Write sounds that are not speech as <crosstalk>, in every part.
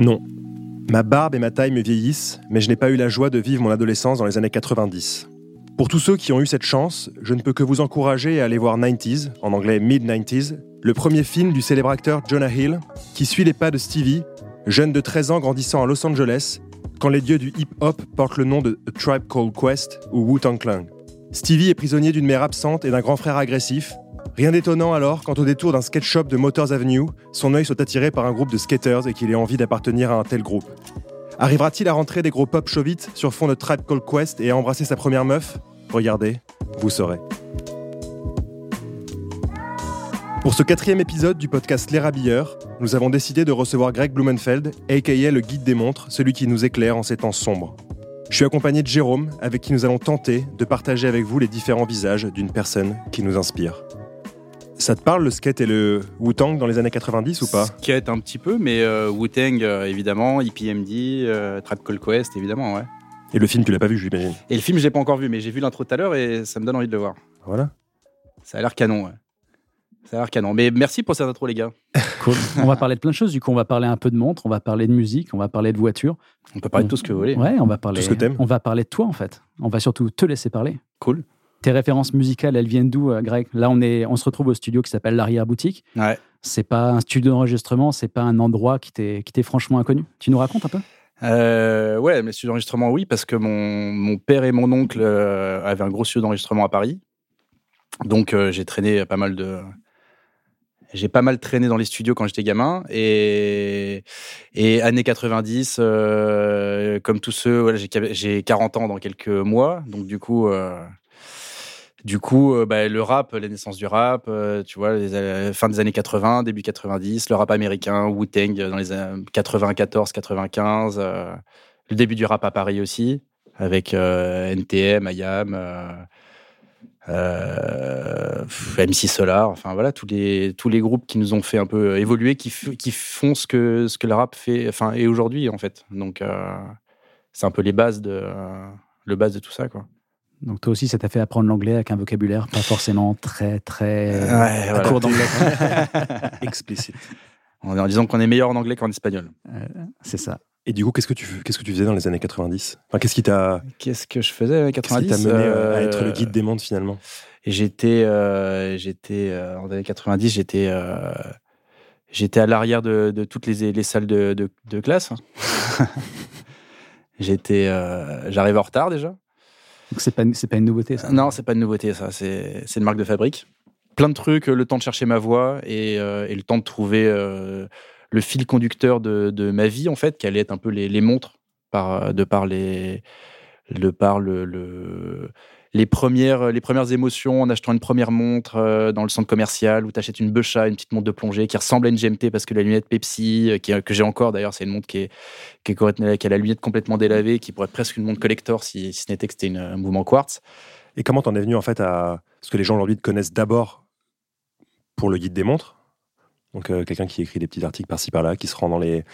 Non. Ma barbe et ma taille me vieillissent, mais je n'ai pas eu la joie de vivre mon adolescence dans les années 90. Pour tous ceux qui ont eu cette chance, je ne peux que vous encourager à aller voir 90s, en anglais mid-90s, le premier film du célèbre acteur Jonah Hill, qui suit les pas de Stevie, jeune de 13 ans grandissant à Los Angeles, quand les dieux du hip-hop portent le nom de Tribe Called Quest ou Wu-Tang Clan. Stevie est prisonnier d'une mère absente et d'un grand frère agressif. Rien d'étonnant alors quand au détour d'un skate shop de Motors Avenue, son œil soit attiré par un groupe de skaters et qu'il ait envie d'appartenir à un tel groupe. Arrivera-t-il à rentrer des gros pop chauvites sur fond de Tribe Called Quest et à embrasser sa première meuf? Regardez, vous saurez. Pour ce quatrième épisode du podcast Les Rabilleurs, nous avons décidé de recevoir Greg Blumenfeld, aka le guide des montres, celui qui nous éclaire en ces temps sombres. Je suis accompagné de Jérôme, avec qui nous allons tenter de partager avec vous les différents visages d'une personne qui nous inspire. Ça te parle le skate et le Wu-Tang dans les années 90 ou pas? Skate un petit peu, mais euh, Wu-Tang euh, évidemment, EPMD, euh, Trap Call Quest évidemment, ouais. Et le film, tu l'as pas vu, j'imagine? Et le film, je l'ai pas encore vu, mais j'ai vu l'intro tout à l'heure et ça me donne envie de le voir. Voilà. Ça a l'air canon, ouais. Ça a l'air canon. Mais merci pour cette intro, les gars. <laughs> Cool. on va parler de plein de choses. Du coup, on va parler un peu de montres, on va parler de musique, on va parler de voitures. On peut parler de tout ce que vous voulez. Ouais, on va parler. Tout ce que t'aimes. On va parler de toi, en fait. On va surtout te laisser parler. Cool. Tes références musicales, elles viennent d'où, euh, Greg? Là, on, est, on se retrouve au studio qui s'appelle l'Arrière-Boutique. Ouais. C'est pas un studio d'enregistrement, c'est pas un endroit qui t'est franchement inconnu? Tu nous racontes un peu? Euh, ouais, mais studio d'enregistrement, oui, parce que mon, mon père et mon oncle euh, avaient un gros studio d'enregistrement à Paris. Donc, euh, j'ai traîné pas mal de. J'ai pas mal traîné dans les studios quand j'étais gamin. Et, et années 90, euh, comme tous ceux, voilà, j'ai 40 ans dans quelques mois. Donc, du coup. Du coup, euh, bah, le rap, la naissance du rap, euh, tu vois, euh, fin des années 80, début 90, le rap américain, Wu-Tang dans les années 94, 95, euh, le début du rap à Paris aussi, avec NTM, IAM, MC Solar, enfin voilà, tous les, tous les groupes qui nous ont fait un peu évoluer, qui, qui font ce que, ce que le rap fait, enfin, et aujourd'hui en fait. Donc, c'est un peu les bases de, le base de tout ça, quoi. Donc, toi aussi, ça t'a fait apprendre l'anglais avec un vocabulaire pas forcément très, très. Ouais, à voilà. court d'anglais. <laughs> Explicite. En, en disant qu'on est meilleur en anglais qu'en espagnol. Euh, c'est ça. Et du coup, qu'est-ce que tu, qu'est-ce que tu faisais dans les années 90 enfin, Qu'est-ce qui t'a, Qu'est-ce que je faisais avec qu'est-ce qui 90 t'a mené euh, à euh, être le guide des montres finalement? Et j'étais, euh, j'étais euh, en années 90, j'étais, euh, j'étais à l'arrière de, de toutes les, les salles de, de, de classe. <laughs> j'étais, euh, j'arrivais en retard déjà. Donc, c'est pas, pas une nouveauté, ça. Non, c'est pas une nouveauté, ça. C'est, une marque de fabrique. Plein de trucs, le temps de chercher ma voie et, euh, le temps de trouver euh, le fil conducteur de, de ma vie, en fait, qui allait être un peu les, les montres, par, de par les, le, par le- les, premières, les premières émotions en achetant une première montre euh, dans le centre commercial où tu achètes une Becha, une petite montre de plongée qui ressemble à une GMT parce que la lunette Pepsi, euh, que j'ai encore d'ailleurs, c'est une montre qui, est, qui, est, qui a la lunette complètement délavée, qui pourrait être presque une montre collector si, si ce n'était que c'était un mouvement quartz. Et comment t'en es venu en fait à ce que les gens aujourd'hui te connaissent d'abord pour le guide des montres? Donc euh, quelqu'un qui écrit des petits articles par-ci par-là, qui se rend dans les,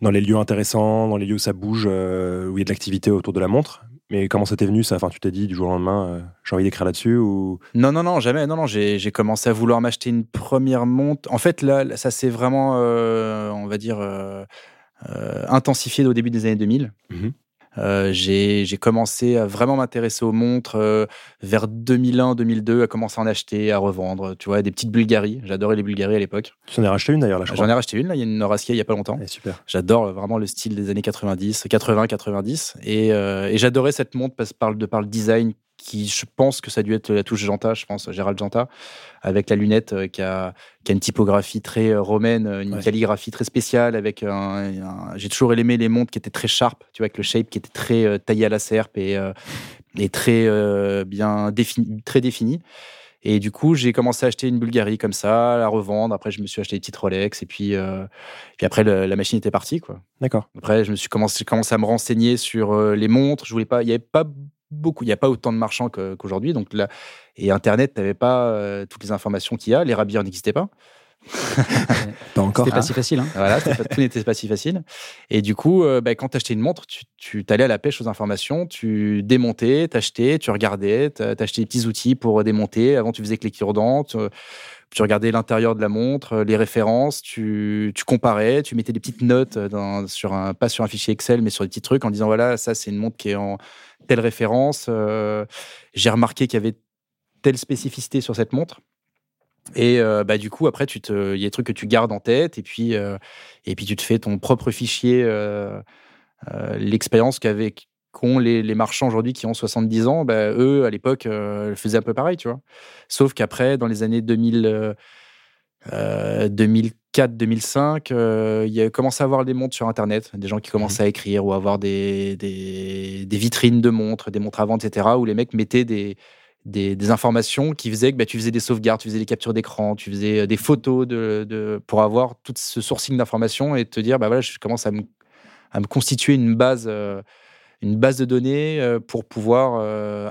dans les lieux intéressants, dans les lieux où ça bouge, où il y a de l'activité autour de la montre. Mais comment ça t'est venu ça? Enfin, tu t'es dit du jour au lendemain, euh, j'ai envie d'écrire là-dessus ou? Non, non, non, jamais. Non, non, j'ai commencé à vouloir m'acheter une première montre. En fait, là, ça s'est vraiment, euh, on va dire, euh, intensifié au début des années 2000. Mhm. Euh, j'ai commencé à vraiment m'intéresser aux montres euh, vers 2001-2002, à commencer à en acheter, à revendre. Tu vois, des petites Bulgaries. J'adorais les Bulgaries à l'époque. Tu en as racheté une d'ailleurs là, je. J'en ai racheté une, là, il y a une Noracia il y a pas longtemps. Eh, super. J'adore euh, vraiment le style des années 90, 80, 90. Et, euh, et j'adorais cette montre parce, par, de par le design qui, je pense que ça a dû être la touche Janta, je pense, Gérald Janta, avec la lunette euh, qui, a, qui a une typographie très euh, romaine, euh, une Ouais. calligraphie très spéciale. avec un, un- J'ai toujours aimé les montres qui étaient très sharp, tu vois, avec le shape qui était très euh, taillé à la serpe et, euh, et très bien défini, très défini. Et du coup, j'ai commencé à acheter une Bulgarie comme ça, à la revendre. Après, je me suis acheté des petites Rolex. Et puis, euh, puis après, le- la machine était partie. Quoi. D'accord. Après, je me suis commencé, commencé à me renseigner sur euh, les montres. Je voulais pas, il y avait pas beaucoup, il n'y a pas autant de marchands qu'aujourd'hui. Donc là, et Internet, n'avait pas euh, toutes les informations qu'il y a. Les rabilleurs n'existaient pas. <laughs> pas encore. C'était pas si facile. Hein. Voilà, tout n'était pas si facile. Et du coup, euh, bah, quand tu achetais une montre, tu, tu allais à la pêche aux informations, tu démontais, t'achetais, tu regardais, t'achetais des petits outils pour démonter. Avant, tu faisais que les cure-dents, tu, regardais l'intérieur de la montre, les références, tu, tu, comparais, tu mettais des petites notes dans, sur un, pas sur un fichier Excel, mais sur des petits trucs en disant voilà, ça c'est une montre qui est en telle référence. Euh, j'ai remarqué qu'il y avait telle spécificité sur cette montre. Et euh, bah, du coup, après, il y a des trucs que tu gardes en tête et puis, euh, et puis tu te fais ton propre fichier. Euh, l'expérience qu'ont les, les, marchands aujourd'hui qui ont 70 ans, bah, eux, à l'époque, faisaient un peu pareil, tu vois. Sauf qu'après, dans les années 2000, 2004-2005, il y a commencé à avoir des montres sur Internet, des gens qui commençaient mmh. à écrire ou à avoir des, des, des vitrines de montres, des montres à vendre, etc., où les mecs mettaient des des, informations qui faisaient que bah, tu faisais des sauvegardes, tu faisais des captures d'écran, tu faisais euh, des photos de, pour avoir tout ce sourcing d'informations et te dire, bah voilà, je commence à me, à me constituer une base, euh, une base de données euh, pour pouvoir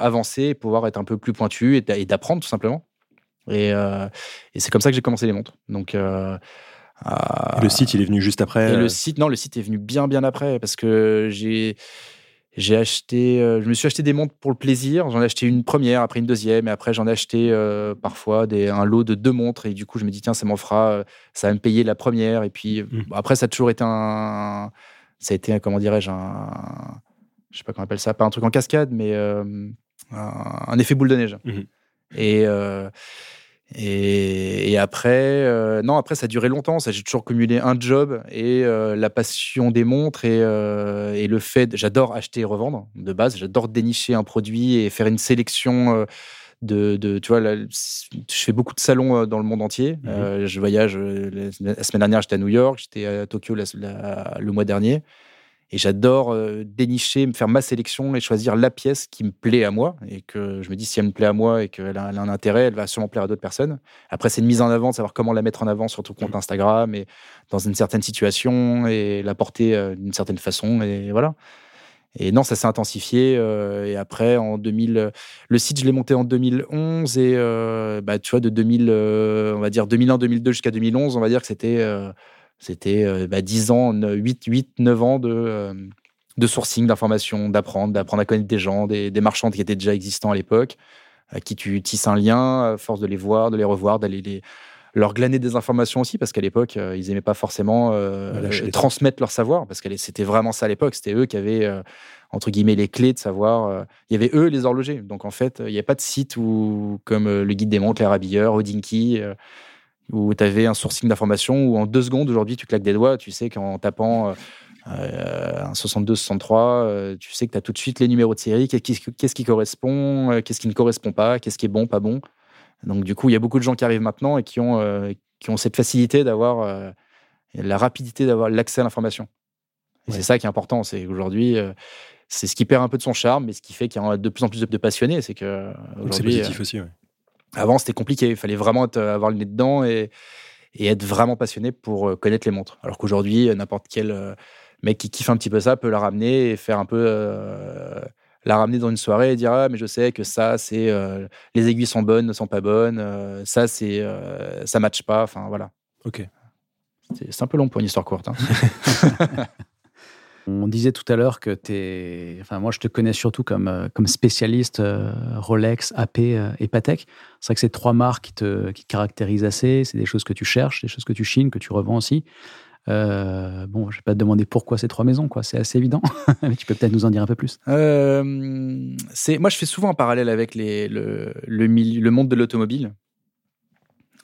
avancer, pouvoir être un peu plus pointu et d'apprendre tout simplement. Et, et c'est comme ça que j'ai commencé les montres. Donc, le site, il est venu juste après. le site, non, le site est venu bien, bien après parce que j'ai j'ai acheté, euh, je me suis acheté des montres pour le plaisir. J'en ai acheté une première, après une deuxième, et après j'en ai acheté euh, parfois des, un lot de deux montres. Et du coup, je me dis tiens, ça m'en fera, euh, ça va me payer la première. Et puis mmh. après, ça a toujours été un, ça a été comment dirais-je un, je sais pas comment on appelle ça, pas un truc en cascade, mais un, effet boule de neige. Mmh. Et et, après, euh, non, après, ça a duré longtemps. Ça, j'ai toujours cumulé un job et euh, la passion des montres et, euh, et le fait. J'adore acheter et revendre de base. J'adore dénicher un produit et faire une sélection. De, de, tu vois, je fais beaucoup de salons dans le monde entier. Mmh je voyage. La semaine dernière, j'étais à New York, j'étais à Tokyo le mois dernier. Et j'adore euh, dénicher, me faire ma sélection et choisir la pièce qui me plaît à moi. Et que je me dis, si elle me plaît à moi et qu'elle a, un intérêt, elle va sûrement plaire à d'autres personnes. Après, c'est une mise en avant, savoir comment la mettre en avant sur ton compte. Instagram et dans une certaine situation et la porter euh, d'une certaine façon. Et voilà. Et non, ça s'est intensifié. Euh, et après, en 2000, le site, je l'ai monté en 2011. Et bah, tu vois, de 2000, on va dire 2001-2002 jusqu'à 2011, on va dire que c'était c'était euh, bah, 10 ans, 8, 8 9 ans de, euh, de sourcing, d'information, d'apprendre, d'apprendre à connaître des gens, des, des marchands qui étaient déjà existants à l'époque, à qui tu tisses un lien, à force de les voir, de les revoir, d'aller les, leur glaner des informations aussi, parce qu'à l'époque, euh, ils n'aimaient pas forcément transmettre leur savoir, parce que c'était vraiment ça à l'époque. C'était eux qui avaient, entre guillemets, les clés de savoir. Il y avait eux, les horlogers. Donc, en fait, il n'y a pas de site où, comme le guide des montres, les rabilleurs, Odinky, où tu avais un sourcing d'informations où en deux secondes, aujourd'hui, tu claques des doigts, tu sais qu'en tapant euh, un 62-63, euh, tu sais que tu as tout de suite les numéros de série, qu'est-ce qui correspond, euh, qu'est-ce qui ne correspond pas, qu'est-ce qui est bon, pas bon. Donc, du coup, il y a beaucoup de gens qui arrivent maintenant et qui ont, qui ont cette facilité d'avoir la rapidité d'avoir l'accès à l'information. Et c'est ça qui est important, c'est qu'aujourd'hui, c'est ce qui perd un peu de son charme, mais ce qui fait qu'il y a de plus en plus de passionnés. C'est que c'est positif aussi, oui. Avant, c'était compliqué. Il fallait vraiment euh, avoir le nez dedans et, être vraiment passionné pour euh, connaître les montres. Alors qu'aujourd'hui, euh, n'importe quel mec qui kiffe un petit peu ça peut la ramener et faire un peu. la ramener dans une soirée et dire Ah, mais je sais que ça, c'est. les aiguilles sont bonnes, ne sont pas bonnes. ça, c'est. ça matche pas. Enfin, voilà. Ok. C'est un peu long pour une histoire courte. Hein. <laughs> On disait tout à l'heure que tu es. Enfin, moi, je te connais surtout comme, euh, comme spécialiste euh, Rolex, AP euh, et Patek. C'est vrai que c'est trois marques qui te, qui caractérisent assez. C'est des choses que tu cherches, des choses que tu chines, que tu revends aussi. bon, je vais pas te demander pourquoi ces trois maisons, quoi. C'est assez évident. <laughs> Mais tu peux peut-être nous en dire un peu plus. c'est moi, je fais souvent un parallèle avec les, le, le, le monde de l'automobile.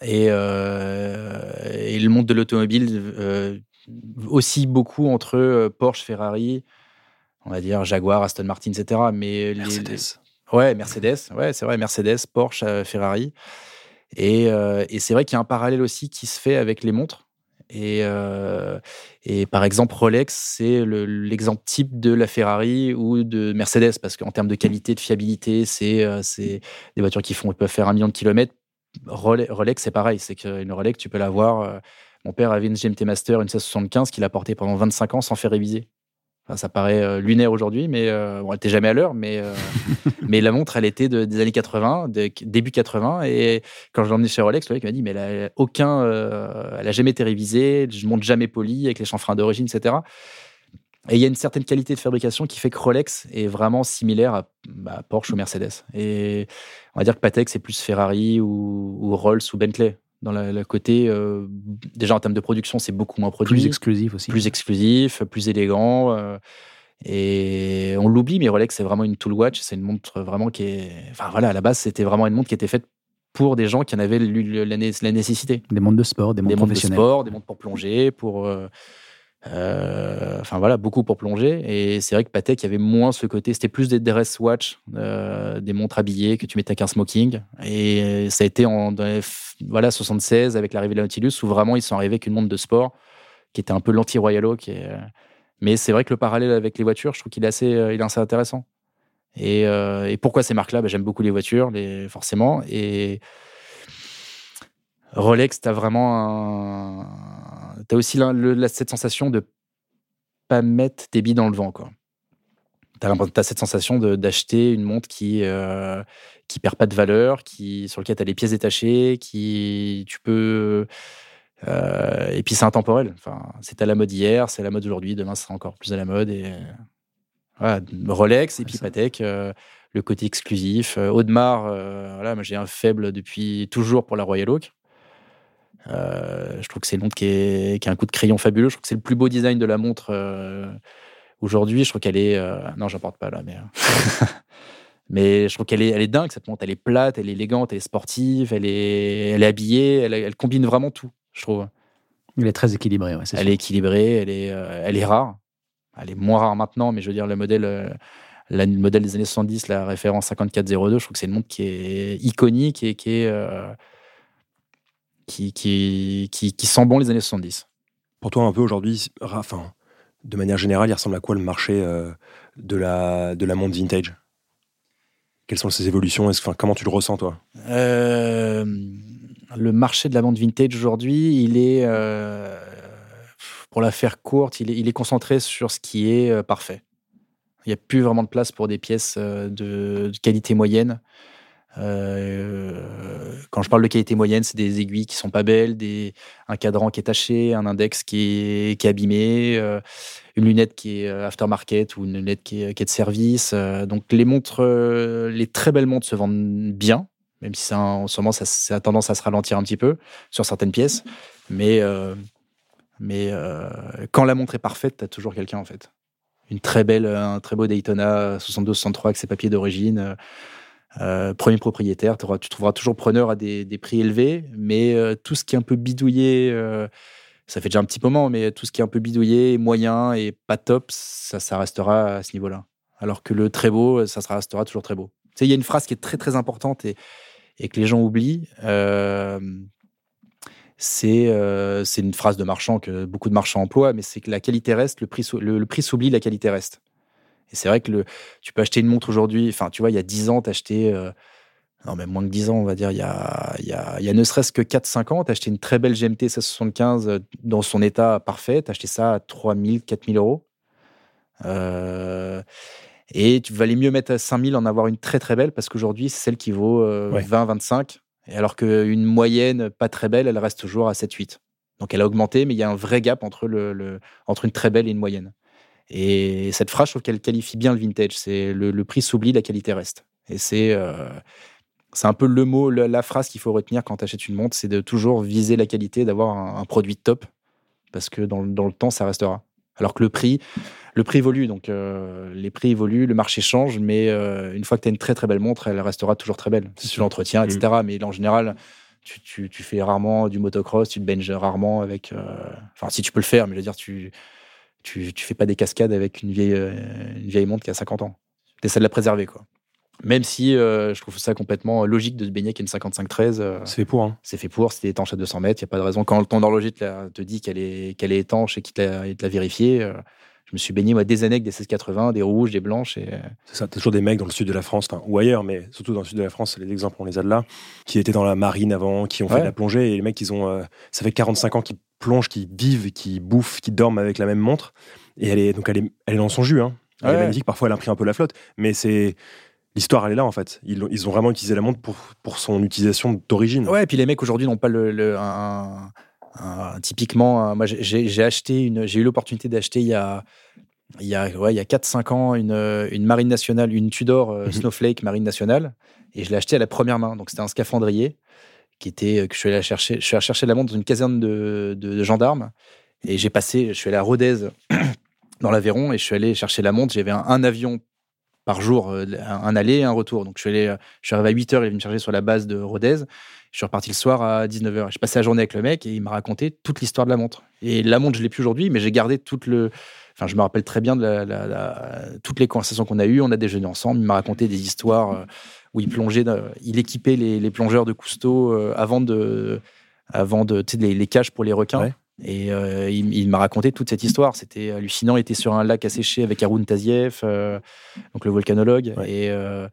Et, et, le monde de l'automobile, aussi beaucoup entre euh, Porsche, Ferrari, on va dire Jaguar, Aston Martin, etc. Mais Mercedes. Ouais, Mercedes. Ouais, c'est vrai, Mercedes, Porsche, euh, Ferrari. Et, euh, et c'est vrai qu'il y a un parallèle aussi qui se fait avec les montres. Et, et par exemple, Rolex, c'est l'exemple type de la Ferrari ou de Mercedes, parce qu'en termes de qualité, de fiabilité, c'est c'est des voitures qui font, peuvent faire un million de kilomètres. Rolex, c'est pareil, c'est qu'une Rolex, tu peux l'avoir mon père avait une GMT Master, une 1675 qu'il a portée pendant 25 ans sans faire réviser. ça paraît euh, lunaire aujourd'hui, mais euh, bon, elle n'était jamais à l'heure. Mais, euh, <laughs> mais la montre, elle était des années 80, début 80. Et quand je l'ai emmenée chez Rolex, le mec m'a dit, mais elle a, aucun, elle a jamais été révisée, je monte jamais poli avec les chanfreins d'origine, etc. Et il y a une certaine qualité de fabrication qui fait que Rolex est vraiment similaire à bah, Porsche ou Mercedes. Et on va dire que Patek, c'est plus Ferrari ou, ou Rolls ou Bentley dans le côté euh, déjà en termes de production c'est beaucoup moins produit. Plus exclusif aussi. Plus exclusif plus élégant euh, et on l'oublie mais Rolex c'est vraiment une tool watch. C'est une montre vraiment qui est enfin voilà à la base c'était vraiment une montre qui était faite pour des gens qui en avaient la, nécessité. Des montres de sport des montres, de sport des montres pour plonger pour euh, enfin voilà, beaucoup pour plonger. Et c'est vrai que Patek, y avait moins ce côté. C'était plus des dress watch, euh, des montres habillées que tu mettais avec un smoking. Et ça a été en voilà 76 avec l'arrivée de la Nautilus où vraiment ils sont arrivés avec une montre de sport qui était un peu l'anti-Royal. Euh, mais c'est vrai que le parallèle avec les voitures, je trouve qu'il est assez, intéressant. Et, pourquoi ces marques-là? Bah, J'aime beaucoup les voitures, forcément. Et Rolex, tu as vraiment un tu as aussi cette sensation de pas mettre tes billes dans le vent. Tu as, cette sensation d'acheter une montre qui euh, qui perd pas de valeur, qui, sur laquelle tu as les pièces détachées, qui tu peux. Euh, et puis c'est intemporel. Enfin, c'est à la mode hier, c'est à la mode aujourd'hui, demain ce sera encore plus à la mode. Et, Rolex et puis Patek, euh, le côté exclusif. Audemars, voilà, j'ai un faible depuis toujours pour la Royal Oak. Euh, je trouve que c'est une montre qui, est, qui, a un coup de crayon fabuleux. Je trouve que c'est le plus beau design de la montre euh, aujourd'hui. Je trouve qu'elle est. Euh, non, j'en porte pas là, mais. <laughs> mais je trouve qu'elle est, elle est dingue cette montre. Elle est plate, elle est élégante, elle est sportive, elle est, elle est habillée, elle, elle combine vraiment tout, je trouve. Elle est très équilibrée. Ouais, elle est équilibrée, elle est, elle est rare. Elle est moins rare maintenant, mais je veux dire, le modèle, le modèle des années 70, la référence 5402, je trouve que c'est une montre qui est iconique et qui est qui, qui, qui, sent bon les années 70. Pour toi, un peu aujourd'hui, enfin, de manière générale, il ressemble à quoi le marché euh, de, la, de la montre vintage? Quelles sont ses évolutions? Enfin, Comment tu le ressens, toi? Euh, Le marché de la montre vintage aujourd'hui, il est, euh, pour la faire courte, il est, il est concentré sur ce qui est parfait. Il n'y a plus vraiment de place pour des pièces de, de qualité moyenne. Euh, quand je parle de qualité moyenne, c'est des aiguilles qui sont pas belles, un cadran qui est taché, un index qui est, qui est abîmé, euh, une lunette qui est euh, aftermarket ou une lunette qui est, qui est de service. donc les montres, les très belles montres se vendent bien, même si ça, en ce moment ça, a tendance à se ralentir un petit peu sur certaines pièces. Mais, mais quand la montre est parfaite, tu as toujours quelqu'un en fait. Une très belle, un très beau Daytona 62-63 avec ses papiers d'origine euh, premier propriétaire, tu trouveras toujours preneur à des, prix élevés, mais euh, tout ce qui est un peu bidouillé, euh, ça fait déjà un petit moment, mais tout ce qui est un peu bidouillé, moyen et pas top, ça, restera à ce niveau-là. Alors que le très beau, ça restera toujours très beau. Il y a une phrase qui est très très importante et, que les gens oublient. c'est une phrase de marchand que beaucoup de marchands emploient, mais c'est que la qualité reste, le prix s'oublie, la qualité reste. Et c'est vrai que le, tu peux acheter une montre aujourd'hui, enfin, tu vois, il y a 10 ans, tu acheté, euh, non, même moins que 10 ans, on va dire, il y a, il y a, il y a ne serait-ce que 4-5 ans, tu acheté une très belle GMT 1675 euh, dans son état parfait, tu acheté ça à 3000, 4000 euros. Euh, et tu valais mieux mettre à 5000 en avoir une très très belle parce qu'aujourd'hui, c'est celle qui vaut 20, 25. Et alors qu'une moyenne pas très belle, elle reste toujours à 7, 8. Donc elle a augmenté, mais il y a un vrai gap entre, le, le, entre une très belle et une moyenne. Et cette phrase, je trouve qu'elle qualifie bien le vintage. C'est le, prix s'oublie, la qualité reste. Et c'est euh, c'est un peu le mot, la, phrase qu'il faut retenir quand tu achètes une montre, c'est de toujours viser la qualité, d'avoir un, produit top, parce que dans, dans, le temps, ça restera. Alors que le prix, le prix évolue, donc euh, les prix évoluent, le marché change, mais euh, une fois que tu as une très très belle montre, elle restera toujours très belle. Si tu l'entretiens, etc. Mmh. Mais en général, tu, tu, tu, fais rarement du motocross, tu te benches rarement avec. Enfin, si tu peux le faire, mais je veux dire, tu tu, tu fais pas des cascades avec une vieille, euh, une vieille montre qui a 50 ans. Tu essaies de la préserver, quoi. Même si euh, je trouve ça complètement logique de se baigner avec une 5513. Euh, c'est fait pour. Hein. C'est fait pour, c'est étanche à 200 mètres, il n'y a pas de raison. Quand ton horloger te, te dit qu'elle est, qu'elle est étanche et qu'il te l'a vérifié, je me suis baigné moi, des années avec des 1680, des rouges, des blanches. Et... C'est ça, toujours des mecs dans le sud de la France, ou ailleurs, mais surtout dans le sud de la France, les exemples, on les a de là, qui étaient dans la marine avant, qui ont fait de la plongée, et les mecs, ils ont, ça fait 45 ans qu'ils plongent, qu'ils vivent, qu'ils bouffent, qu'ils dorment avec la même montre. Et elle est, donc elle est, elle est dans son jus. Hein. Elle est magnifique. Parfois, elle a pris un peu la flotte. Mais c'est. L'histoire, elle est là, en fait. Ils, ont- ils ont vraiment utilisé la montre pour, pour son utilisation d'origine. Ouais, et puis les mecs aujourd'hui n'ont pas le, le- un, typiquement. moi, j'ai- j'ai j'ai acheté une, j'ai eu l'opportunité d'acheter il y a il y a ouais, il y a 4-5 ans une, une marine nationale, une Tudor euh, Mhm. Snowflake marine nationale, et je l'ai acheté à la première main. Donc c'était un scaphandrier qui était euh, que je suis allé la chercher. Je suis allé chercher la montre dans une caserne de, de- de gendarmes, et j'ai passé. Je suis allé à Rodez <clears throat> dans l'Aveyron et je suis allé chercher la montre. J'avais un, un avion par jour, euh, un, aller et un retour. Donc je suis allé, je suis arrivé à 8 heures, il est venu me chercher sur la base de Rodez. Je suis reparti le soir à 19h. J'ai passé la journée avec le mec et il m'a raconté toute l'histoire de la montre. Et la montre, je l'ai plus aujourd'hui, mais j'ai gardé toute le. Enfin, je me rappelle très bien de la- la- la- toutes les conversations qu'on a eues. On a déjeuné ensemble. Il m'a raconté des histoires euh, où il plongeait, dans- il équipait les, les plongeurs de Cousteau euh, avant de, avant de, tu sais, les, les cages pour les requins. Ouais. Et euh, il, il m'a raconté toute cette histoire. C'était hallucinant. Il était sur un lac asséché avec Haroun Tazieff, euh, donc le volcanologue. Ouais. Et, euh,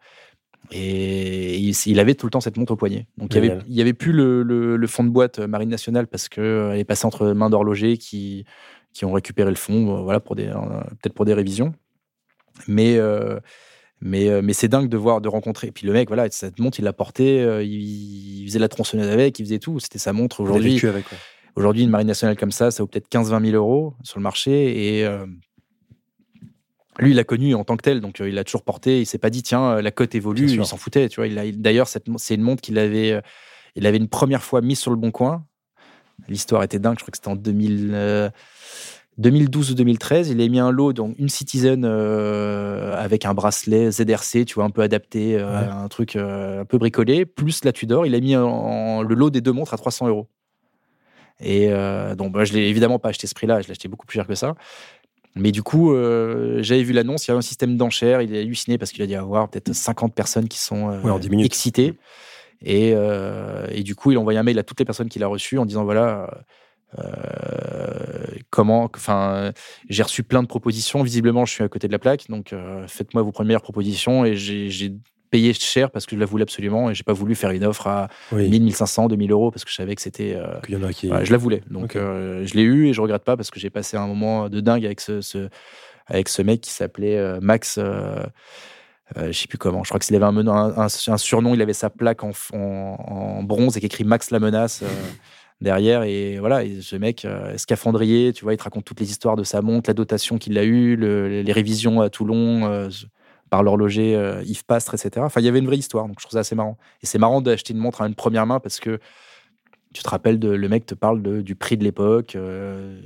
et il, il avait tout le temps cette montre au poignet. Donc il y avait, il y avait plus le, le- le fond de boîte euh, Marine Nationale parce qu'elle est passée entre mains d'horlogers qui, qui ont récupéré le fond, euh, voilà, pour des, euh, peut-être pour des révisions. Mais, euh, mais, euh, mais c'est dingue de voir, de rencontrer. Et puis le mec, voilà, cette montre, il l'a portée, euh, il, il faisait la tronçonneuse avec, il faisait tout. C'était sa montre aujourd'hui. Aujourd'hui, une marine nationale comme ça, ça vaut peut-être 15-20 000 euros sur le marché. Et euh, lui, il l'a connu en tant que tel, donc euh, il l'a toujours porté. Il s'est pas dit, tiens, euh, la cote évolue, il s'en foutait. Tu vois, il D'ailleurs, c'est une montre qu'il avait, euh, il avait une première fois mise sur le bon coin. L'histoire était dingue, je crois que c'était en 2000, euh, 2012 ou 2013. Il a mis un lot, donc une Citizen euh, avec un bracelet ZRC, tu vois, un peu adapté, euh, Ouais. un truc un peu bricolé, plus la Tudor. Il a mis en- le lot des deux montres à 300 euros. Et donc, bah, je l'ai évidemment pas acheté ce prix-là, je l'ai acheté beaucoup plus cher que ça. Mais du coup, euh, j'avais vu l'annonce, il y avait un système d'enchères, il a halluciné parce qu'il a dû avoir peut-être 50 personnes qui sont euh, Ouais, en 10 minutes. excitées. Et, euh, et du coup, il a envoyé un mail à toutes les personnes qu'il a reçues en disant voilà, euh, comment, enfin, j'ai reçu plein de propositions. Visiblement, je suis à côté de la plaque, donc euh, faites-moi vos premières propositions. Et j'ai payé cher parce que je la voulais absolument et j'ai pas voulu faire une offre à Oui. 1000, 1500, 2000 euros parce que je savais que c'était. euh, Qu'il y en a qui. Ouais, je la voulais. Donc, euh, je l'ai eu et je regrette pas parce que j'ai passé un moment de dingue avec ce, ce- avec ce mec qui s'appelait euh, Max. Euh, je sais plus comment. Je crois qu'il avait un, surnom. Il avait sa plaque en, f- en, en bronze avec écrit Max la menace derrière. Et voilà. Et ce mec, euh, scaphandrier, tu vois, il te raconte toutes les histoires de sa montre, la dotation qu'il a eue, le- les révisions à Toulon. euh, par l'horloger euh, Yves Pastre, etc. Enfin, il y avait une vraie histoire, donc je trouve ça assez marrant. Et c'est marrant d'acheter une montre à une première main parce que tu te rappelles, de, le mec te parle du prix de l'époque, euh,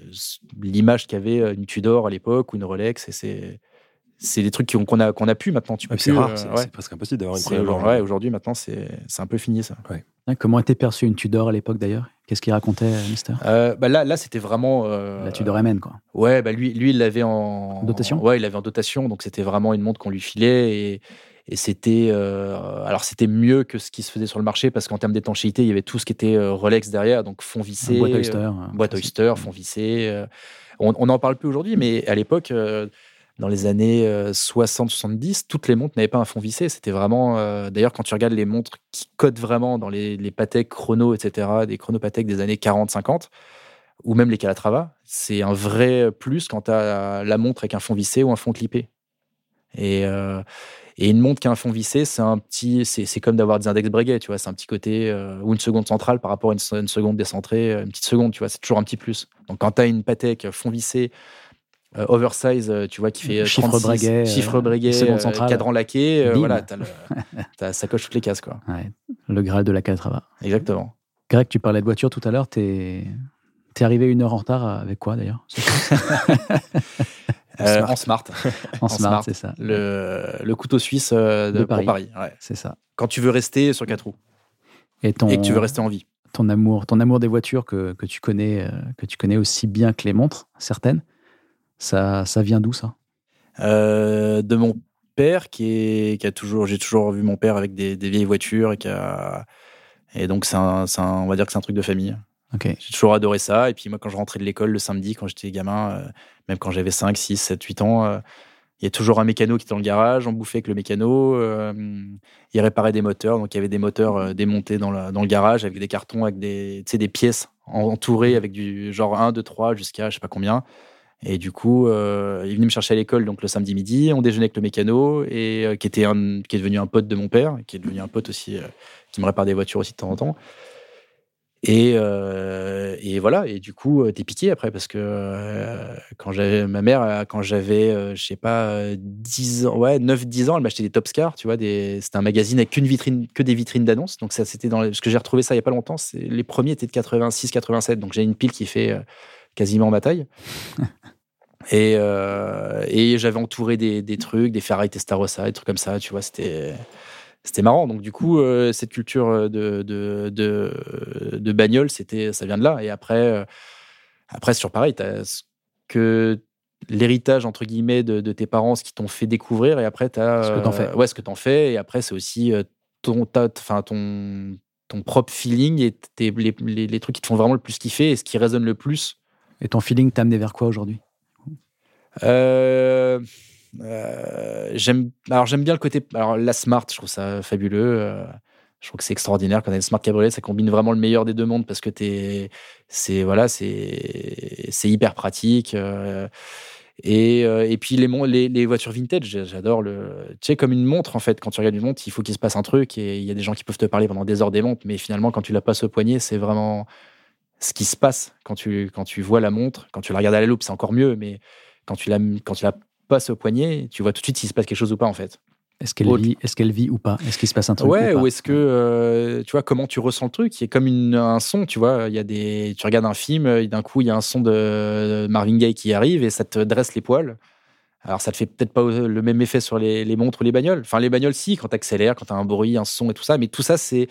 l'image qu'avait euh, une Tudor à l'époque ou une Rolex, et c'est c'est des trucs qu'on a qu'on a pu maintenant. Tu peux Ouais, c'est plus, rare, euh, c'est ouais. c'est presque impossible d'avoir une C'est première aujourd'hui- main. ouais, aujourd'hui maintenant c'est un peu fini ça. Hein, Comment était perçue une Tudor à l'époque d'ailleurs? Qu'est-ce qu'il racontait, euh, Mister? Euh, bah là là c'était vraiment euh, La Tudor MN, quoi. Ouais, bah lui, lui, il l'avait en Dotation? Ouais, il l'avait en dotation, donc c'était vraiment une montre qu'on lui filait et, et c'était euh, alors c'était mieux que ce qui se faisait sur le marché parce qu'en termes d'étanchéité, il y avait tout ce qui était euh, Rolex derrière, donc fond vissé, boîte Oyster. euh, euh, boîte. Oyster, fond vissé. euh, on on n'en parle plus aujourd'hui, mais à l'époque, euh, dans les années 60-70, toutes les montres n'avaient pas un fond vissé. C'était vraiment. euh, D'ailleurs, quand tu regardes les montres qui codent vraiment dans les, les Patek chrono, etc., des chronopatek des années 40-50, ou même les Calatrava, c'est un vrai plus quand tu as la montre avec un fond vissé ou un fond clippé. Et, euh, et une montre qui a un fond vissé, c'est un petit, c'est comme d'avoir des index Breguet, tu vois, c'est un petit côté euh, ou une seconde centrale par rapport à une, se- une seconde décentrée, euh, une petite seconde, tu vois, c'est toujours un petit plus. Donc quand tu as une Patek fond vissé, euh, oversize, euh, tu vois, qui fait euh, Chiffre 36, Breguet, euh, chiffre Breguet, seconde euh, centrale. cadran laqué, euh, voilà, t'as le- <laughs> t'as- ça coche toutes les cases, quoi. Ouais, le Graal de la Calatrava. Exactement. Greg, tu parlais de voiture tout à l'heure. T'es es arrivé une heure en retard avec quoi d'ailleurs <laughs> Euh, Smart. en smart, <laughs> En En smart, smart. c'est ça. le, le couteau suisse euh, de, De pour Paris. Paris. ouais. C'est ça. Quand tu veux rester sur quatre roues Et ton, et que tu veux rester en vie. ton amour, ton amour des voitures que, que tu connais, euh, que tu connais aussi bien que les montres, certaines, ça, ça vient d'où ça? Euh, de mon père qui est qui a toujours j'ai toujours vu mon père avec des, des vieilles voitures et qui a et donc c'est un, c'est un- on va dire que c'est un truc de famille. Ok. j'ai toujours adoré ça. Et puis moi quand je rentrais de l'école le samedi quand j'étais gamin euh, même quand j'avais 5 6 7 8 ans euh, il y a toujours un mécano qui était dans le garage on bouffait avec le mécano euh, il réparait des moteurs. Donc il y avait des moteurs démontés dans le, dans le garage avec des cartons avec des des pièces entourées avec du genre 1 2 3 jusqu'à je sais pas combien Et du coup, euh, il venait me chercher à l'école donc le samedi midi. On déjeunait avec le mécano et euh, qui était qui est devenu un pote de mon père, qui est devenu un pote aussi, euh, qui me répare des voitures aussi de temps en temps. Et, euh, et voilà. Et du coup, t'es piqué après parce que quand j'avais ma mère, quand j'avais, je sais pas, euh, 10 ans, ouais, 9-10 ans, elle m'achetait des Topscar, tu vois, c'était un magazine avec qu'une vitrine, que des vitrines d'annonces. Donc ça, c'était dans, parce que j'ai retrouvé ça il y a pas longtemps. Les premiers étaient de 86-87. Donc j'ai une pile qui fait quasiment ma taille. <laughs> Et, euh, et j'avais entouré des, des trucs, des Ferrari Testarossa, des trucs comme ça, tu vois, c'était c'était marrant. Donc du coup, euh, cette culture de de de, de bagnole, c'était ça vient de là. Et après, euh, après sur pareil, t'as ce que l'héritage entre guillemets de, de tes parents, ce qui t'ont fait découvrir, et après t'as Ce que t'en fais. ouais, ce que t'en fais. Et après, c'est aussi ton enfin ton ton propre feeling et tes- les, les, les trucs qui te font vraiment le plus kiffer et ce qui résonne le plus Et ton feeling t'a amené vers quoi aujourd'hui? Euh, euh, j'aime bien le côté alors la smart je trouve ça fabuleux euh, je trouve que c'est extraordinaire quand on a une smart cabriolet ça combine vraiment le meilleur des deux mondes parce que t'es c'est voilà c'est c'est hyper pratique et, et puis les, les, voitures vintage j'adore le tu sais comme une montre en fait quand tu regardes une montre il faut qu'il se passe un truc et il y a des gens qui peuvent te parler pendant des heures des montres mais finalement quand tu la passes au poignet c'est vraiment ce qui se passe quand tu quand tu vois la montre quand tu la regardes à la loupe c'est encore mieux mais quand tu la, quand tu la passes au poignet, tu vois tout de suite s'il se passe quelque chose ou pas, en fait. Est-ce qu'elle vit, est-ce qu'elle vit ou pas? Est-ce qu'il se passe un truc Ouais, ou, ou est-ce que, euh, tu vois, comment tu ressens le truc? Il y a comme une, un son, tu vois, il y a des, tu regardes un film, et d'un coup, il y a un son de Marvin Gaye qui arrive et ça te dresse les poils. Alors, ça te fait peut-être pas le même effet sur les, les montres ou les bagnoles. Enfin, les bagnoles, si, quand tu accélères, quand tu as un bruit, un son et tout ça, mais tout ça, c'est,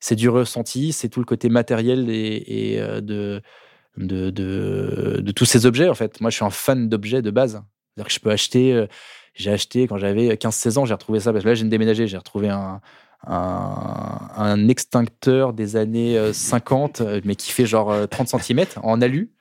c'est du ressenti, c'est tout le côté matériel et, euh, de, de, tous ces objets, en fait. Moi, je suis un fan d'objets de base. C'est-à-dire que je peux acheter, euh, j'ai acheté quand j'avais 15-16 ans, j'ai retrouvé ça, parce que là, j'ai déménagé, j'ai retrouvé un, extincteur des années euh, 50, euh, mais qui fait genre euh, 30 cm en alu.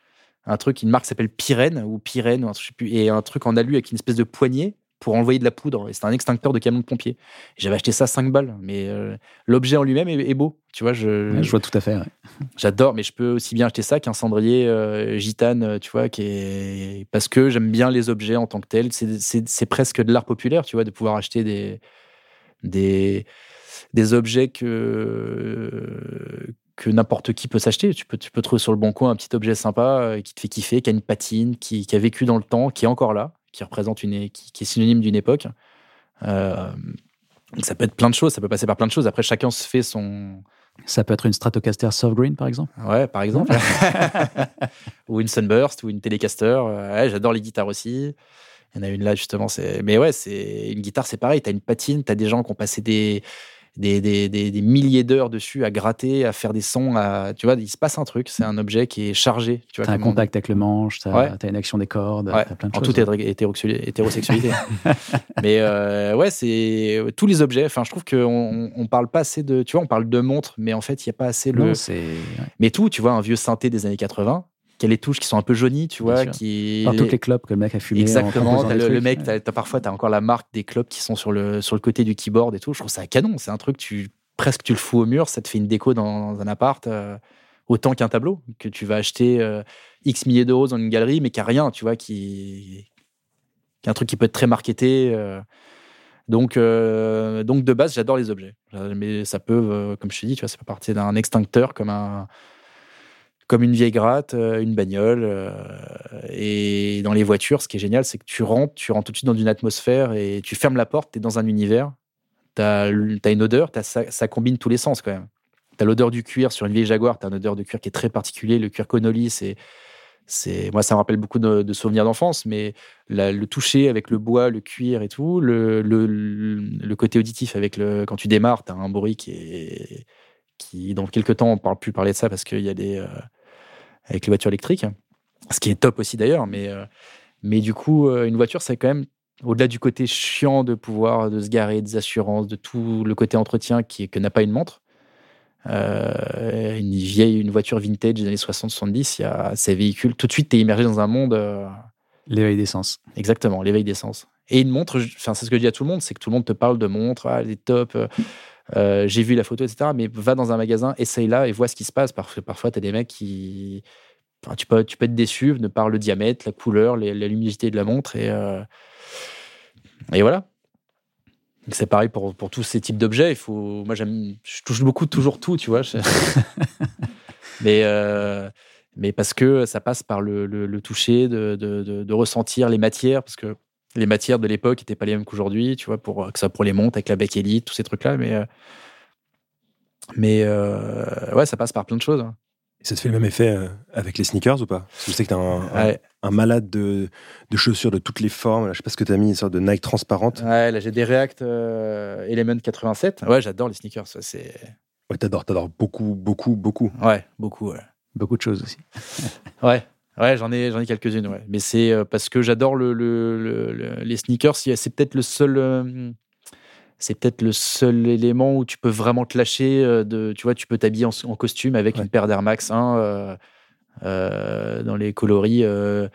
Un truc, une marque s'appelle Pyrène ou Pyrène, ou un truc, et un truc en alu avec une espèce de poignée pour envoyer de la poudre. Et c'est un extincteur de camion de pompier. J'avais acheté ça 5 balles, mais euh, l'objet en lui-même est, est beau. Tu vois, je, Ouais, Je vois tout à fait. ouais. <laughs> J'adore, mais je peux aussi bien acheter ça qu'un cendrier euh, gitane, euh, tu vois, qui est parce que j'aime bien les objets en tant que tels. C'est- presque de l'art populaire, tu vois, de pouvoir acheter des des des objets que que n'importe qui peut s'acheter. Tu peux tu peux trouver sur le bon coin un petit objet sympa qui te fait kiffer, qui a une patine, qui, qui a vécu dans le temps, qui est encore là, qui représente une qui, qui est synonyme d'une époque. Euh, donc ça peut être plein de choses, ça peut passer par plein de choses. Après, chacun se fait son, Ça peut être une Stratocaster Soft Green, par exemple. Ouais, par exemple. <laughs> ou une Sunburst ou une Telecaster. Euh, Ouais, J'adore les guitares aussi. Il y en a une là, justement. c'est Mais ouais, c'est une guitare, c'est pareil. Tu as une patine, tu as des gens qui ont passé des, des, des, des, des milliers d'heures dessus à gratter, à faire des sons. À... Tu vois, il se passe un truc. C'est un objet qui est chargé. Tu vois, as un on contact avec le manche, tu as, Ouais. une action des cordes, Ouais, as plein de en choses. toute hétéro- hétérosexualité. <laughs> Mais euh, ouais, c'est tous les objets. Enfin, je trouve qu'on on, parle pas assez de. Tu vois, on parle de montres, mais en fait, il n'y a pas assez le. Non. Mais tout, tu vois, un vieux synthé des années 80, qui a les touches qui sont un peu jaunies, tu vois, qui. Par toutes les clopes que le mec a fumé. en Exactement, le, mec, t'as, t'as parfois, t'as encore la marque des clubs qui sont sur le, sur le côté du keyboard et tout. Je trouve ça canon. C'est un truc, tu, presque tu le fous au mur, ça te fait une déco dans, un appart, euh, autant qu'un tableau, que tu vas acheter euh, X milliers d'euros dans une galerie, mais qui a rien, tu vois, qui, qui est un truc qui peut être très marketé. euh. donc, euh, donc, de base, j'adore les objets. Mais ça peut, euh, comme je te dis, tu vois, ça peut partir d'un extincteur comme un comme une vieille gratte, euh, une bagnole. euh, et dans les voitures, ce qui est génial, c'est que tu rentres, tu rentres tout de suite dans une atmosphère et tu fermes la porte, tu es dans un univers. Tu as, une odeur, t'as- ça, combine tous les sens quand même. Tu as l'odeur du cuir sur une vieille Jaguar, tu as une odeur de cuir qui est très particulier. Le cuir Connolly, c'est. Moi, ça me rappelle beaucoup de, souvenirs d'enfance, mais le toucher avec le bois, le cuir et tout, le, le, côté auditif avec le, quand tu démarres, tu as un bruit qui qui, dans quelques temps, on ne parle plus parler de ça parce qu'il y a des, euh, avec les voitures électriques, ce qui est top aussi d'ailleurs, mais, euh, mais du coup, euh, une voiture, c'est quand même, au-delà du côté chiant de pouvoir de se garer, des assurances, de tout le côté entretien qui est, que n'a pas une montre, euh, une vieille, une voiture vintage des années 60-70, il y a ces véhicules, tout de suite, tu es immergé dans un monde. euh, L'éveil d'essence. Exactement, l'éveil d'essence. Et une montre, enfin, c'est ce que je dis à tout le monde, c'est que tout le monde te parle de montre, ah, elle est top, euh, euh, j'ai vu la photo, etc. Mais va dans un magasin, essaye-la et vois ce qui se passe. Parce que parfois, tu as des mecs qui, tu, peux, tu peux être déçu de par le diamètre, la couleur, la luminosité de la montre. Et, et voilà. C'est pareil pour, pour tous ces types d'objets. Il faut, moi, j'aime, je touche beaucoup toujours tout, tu vois. <laughs> mais, euh, mais parce que ça passe par le, le, toucher, de, de, de, ressentir les matières, parce que les matières de l'époque n'étaient pas les mêmes qu'aujourd'hui, tu vois, pour que ça pour les montres avec la bec élite, tous ces trucs-là. Mais, euh, mais euh, ouais, ça passe par plein de choses. Hein. Et ça te fait le même effet euh, avec les sneakers ou pas? Parce que je sais que tu un, un, malade de, de, chaussures de toutes les formes. Je sais pas ce que tu as mis, une sorte de Nike transparente. Ouais, là j'ai des React euh, Element 87. Ouais, j'adore les sneakers. Ça, c'est... Ouais, t'adores, t'adores beaucoup, beaucoup, beaucoup. Ouais, beaucoup. Ouais. Beaucoup de choses aussi. ouais. Ouais, j'en ai, j'en ai quelques-unes, ouais. Mais c'est euh, parce que j'adore le, le, les sneakers. C'est peut-être le seul c'est peut-être le seul élément où tu peux vraiment te lâcher. Euh, de, tu vois, tu peux t'habiller en, costume avec une paire d'Air Max hein, euh, dans les coloris euh,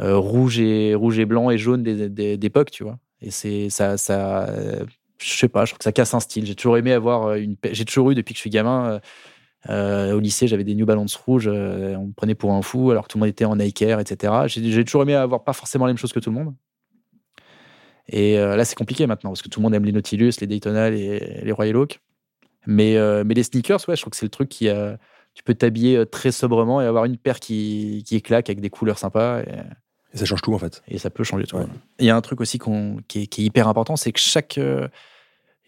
rouge et rouge et blanc et jaune d'époque, tu vois. Et c'est ça, ça, je sais pas, je trouve que ça casse un style. J'ai toujours aimé avoir une, j'ai toujours eu depuis que je suis gamin. Au lycée, j'avais des New Balance rouges, on me prenait pour un fou alors que tout le monde était en Nike Air, etc. J'ai toujours aimé avoir pas forcément les mêmes choses que tout le monde. Et euh, là, c'est compliqué maintenant parce que tout le monde aime les Nautilus, les Daytona, les, les Royal Oak. Mais, euh, mais les sneakers, ouais, je trouve que c'est le truc qui. tu peux t'habiller euh, très sobrement et avoir une paire qui, qui éclate avec des couleurs sympas. Et, ça change tout en fait. Et ça peut changer tout. Il y a un truc aussi qui, est, qui, est, hyper important, c'est que chaque,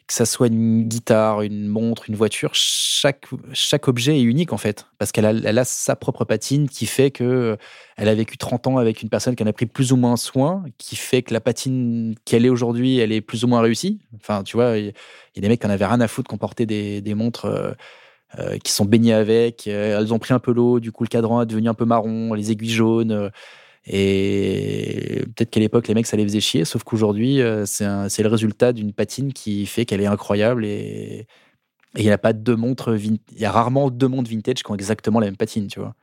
que ça soit une guitare, une montre, une voiture, chaque, chaque objet est unique en fait, parce qu'elle a, elle a sa propre patine qui fait que euh, elle a vécu 30 ans avec une personne qui en a pris plus ou moins soin, qui fait que la patine qu'elle est aujourd'hui, elle est plus ou moins réussie. Enfin, tu vois, il y, a des mecs qui en avaient rien à foutre, qui ont porté des, des montres euh, euh, qui sont baignées avec, elles ont pris un peu l'eau, du coup le cadran est devenu un peu marron, les aiguilles jaunes. Et peut-être qu'à l'époque, les mecs, ça les faisait chier, sauf qu'aujourd'hui, euh, c'est le résultat d'une patine qui fait qu'elle est incroyable et il n'y a pas deux montres, il y a rarement deux montres vintage qui ont exactement la même patine, tu vois.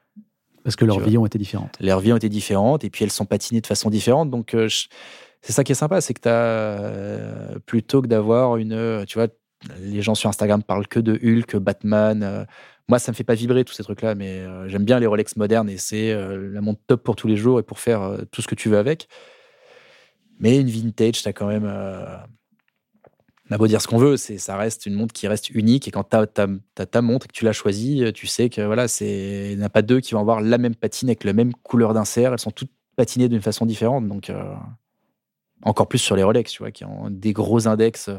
Parce que leurs vies ont été différentes. Leurs vies ont été différentes et puis elles sont patinées de façon différente. Donc, euh, c'est ça qui est sympa, c'est que tu as, euh, plutôt que d'avoir une, tu vois, les gens sur Instagram parlent que de Hulk, Batman, moi, ça me fait pas vibrer tous ces trucs-là, mais euh, j'aime bien les Rolex modernes et c'est euh, la montre top pour tous les jours et pour faire euh, tout ce que tu veux avec. Mais une vintage, tu as quand même. on a beau dire ce qu'on veut, c'est ça reste une montre qui reste unique et quand tu as, ta montre et que tu l'as choisie, tu sais que voilà, c'est n'y en a pas deux qui vont avoir la même patine avec la même couleur d'insert. Elles sont toutes patinées d'une façon différente, donc encore plus sur les Rolex, tu vois, qui ont des gros index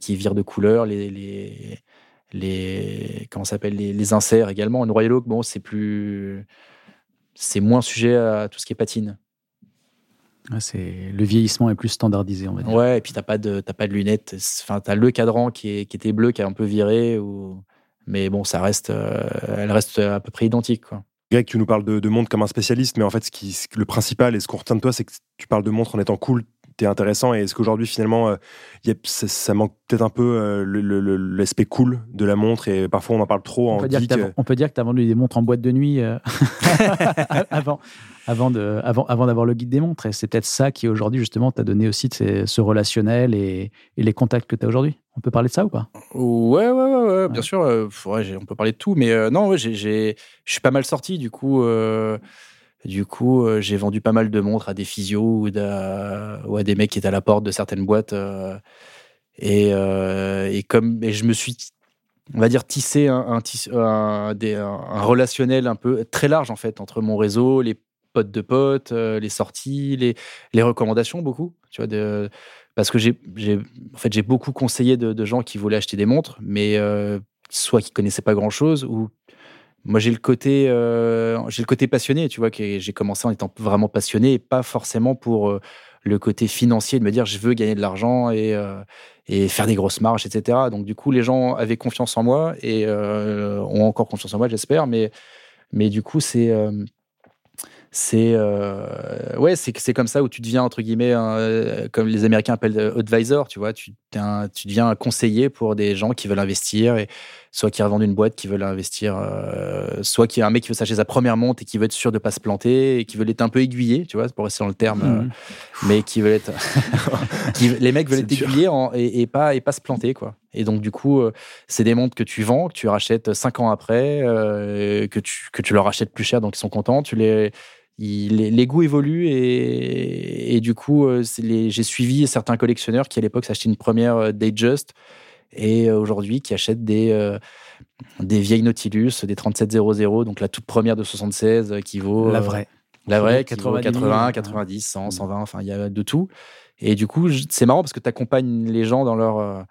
qui virent de couleur, les les comment s'appelle les, les, inserts également. Une Royal Oak, bon, c'est plus c'est moins sujet à tout ce qui est patine. c'est le vieillissement est plus standardisé, on va dire. Ouais, et puis t'as pas de t'as pas de lunettes. Enfin, t'as le cadran qui, est, qui était bleu, qui a un peu viré, ou mais bon, ça reste, euh, elle reste à peu près identique, quoi. Greg, tu nous parles de, de montre comme un spécialiste, mais en fait, ce qui, le principal et ce qu'on retient de toi, c'est que tu parles de montre en étant cool, intéressant et est-ce qu'aujourd'hui finalement euh, y a, ça, manque peut-être un peu euh, l'aspect cool de la montre et parfois on en parle trop on en peut dire que on peut dire que tu as vendu des montres en boîte de nuit euh, <laughs> avant avant de avant avant d'avoir le guide des montres et c'est peut-être ça qui aujourd'hui justement t'a donné aussi ce relationnel et, les contacts que tu as aujourd'hui. On peut parler de ça ou pas? Ouais ouais ouais, ouais bien sûr on peut parler de tout mais non ouais, je suis pas mal sorti du coup du coup, euh, j'ai vendu pas mal de montres à des physios ou, à des mecs qui étaient à la porte de certaines boîtes. Euh, euh, et, comme et je me suis, on va dire, tissé un, un, relationnel un peu très large en fait entre mon réseau, les potes de potes, les sorties, les, recommandations beaucoup. Tu vois, parce que j'ai, en fait, j'ai beaucoup conseillé de, de, gens qui voulaient acheter des montres, mais soit qui connaissaient pas grand chose ou moi, j'ai le côté, euh, j'ai le côté passionné, tu vois, que j'ai commencé en étant vraiment passionné et pas forcément pour euh, le côté financier de me dire je veux gagner de l'argent et, euh, et faire des grosses marges, etc. Donc, du coup, les gens avaient confiance en moi et ont encore confiance en moi, j'espère. Mais, mais du coup, c'est c'est euh, ouais c'est c'est comme ça où tu deviens entre guillemets euh, comme les Américains appellent euh, advisor tu vois tu tu deviens un conseiller pour des gens qui veulent investir et soit qui revendent une boîte qui veulent investir soit qui est un mec qui veut s'acheter sa première monte et qui veut être sûr de pas se planter et qui veut être un peu aiguillé tu vois pour rester dans le terme mmh. mais qui veut être <laughs> les mecs veulent être aiguillés et, pas et pas se planter quoi Et donc, du coup, c'est des montres que tu vends, que tu rachètes cinq ans après, que, tu, que tu leur achètes plus cher, donc ils sont contents. Tu les, les, goûts évoluent et, du coup, j'ai suivi certains collectionneurs qui à l'époque s'achetaient une première Datejust et aujourd'hui qui achètent des, des vieilles Nautilus, des 3700, donc la toute première de 76 qui vaut. La vraie. La vraie, 80, 80, 90, 100, 120, enfin, il y a de tout. Et du coup, c'est marrant parce que tu accompagnes les gens dans leur, euh,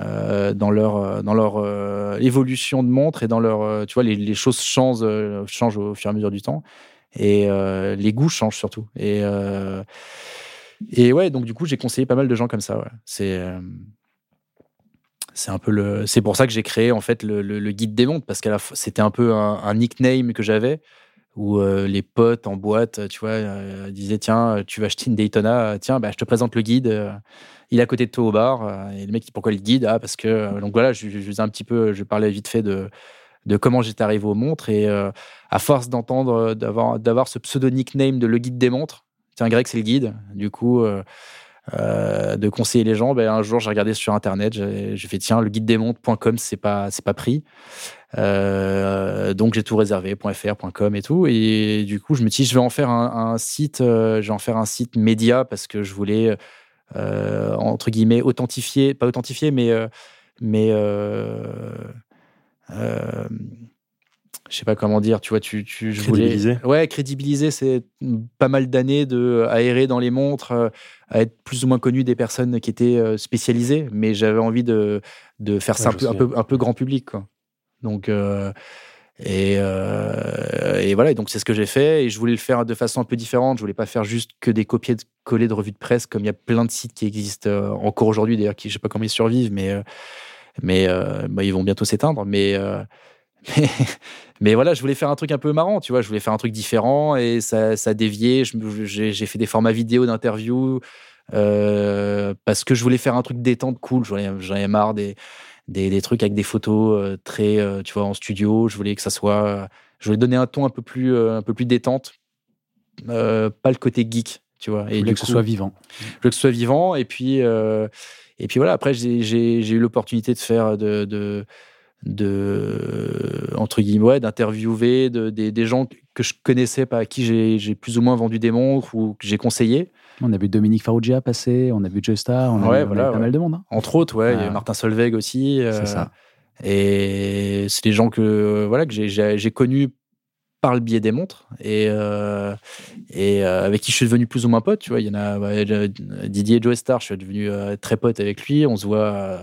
euh, dans leur, euh, dans leur évolution de montre et dans leur. tu vois, les, choses changent, changent au fur et à mesure du temps. Et les goûts changent surtout. Et, et ouais, donc du coup, j'ai conseillé pas mal de gens comme ça. C'est. c'est un peu. C'est pour ça que j'ai créé en fait le, guide des montres parce que c'était un peu un nickname que j'avais où euh, les potes en boîte, tu vois, euh, disaient tiens, tu vas acheter une Daytona, tiens, bah, je te présente le guide. Euh, il est à côté de toi au bar. et le mec pourquoi le guide? Ah, parce que. donc voilà, je, je, un petit peu, je parlais vite fait de, de comment j'étais arrivé aux montres. Et à force d'entendre, d'avoir, d'avoir ce pseudo nickname de le guide des montres, tiens, Greg, c'est le guide. Du coup. de conseiller les gens, ben, un jour j'ai regardé sur internet, j'ai fait tiens le guide des montres.com c'est pas c'est pas pris euh, donc j'ai tout réservé, .fr, .com et tout. Et du coup, je me dis, je vais en faire un, site, euh, je vais en faire un site média parce que je voulais euh, entre guillemets authentifier, pas authentifier, mais mais je sais pas comment dire, tu vois, tu, tu je crédibiliser. ouais, crédibiliser, c'est pas mal d'années de aérer dans les montres, à être plus ou moins connu des personnes qui étaient spécialisées, mais j'avais envie de, de faire ça un peu, un peu, un peu grand public, quoi. Donc, euh, et, euh, et, voilà, et donc c'est ce que j'ai fait. Et je voulais le faire de façon un peu différente. Je voulais pas faire juste que des copier-coller de revues de presse, comme il y a plein de sites qui existent euh, encore aujourd'hui, d'ailleurs, qui je sais pas comment ils survivent, mais, mais bah, ils vont bientôt s'éteindre. Mais, <laughs> mais, mais, voilà, je voulais faire un truc un peu marrant, tu vois. Je voulais faire un truc différent et ça, ça a dévié. J'ai fait des formats vidéo d'interviews. parce que je voulais faire un truc détente cool. J'en ai marre des, des, des, trucs avec des photos euh, très, euh, tu vois, en studio. Je voulais que ça soit, euh, je voulais donner un ton un peu plus, un peu plus détente, pas le côté geek, tu vois. Et que ce soit vivant. Je voulais que ce soit vivant. Et puis, et puis voilà. Après, j'ai eu l'opportunité de faire de, de de entre guillemets d'interviewer de, des, des, gens que je connaissais pas à qui j'ai plus ou moins vendu des montres ou que j'ai conseillé on a vu Dominique Farrugia passer, on a vu Joe Star, on a, vu pas mal de monde. Hein. Entre autres, ouais, il y a Martin Solveig aussi. Euh, c'est ça. Et c'est des gens que, voilà, que j'ai connus par le biais des montres et, euh, et euh, avec qui je suis devenu plus ou moins pote. Tu vois, il y en a Didier Joe Star, je suis devenu très pote avec lui. On se voit,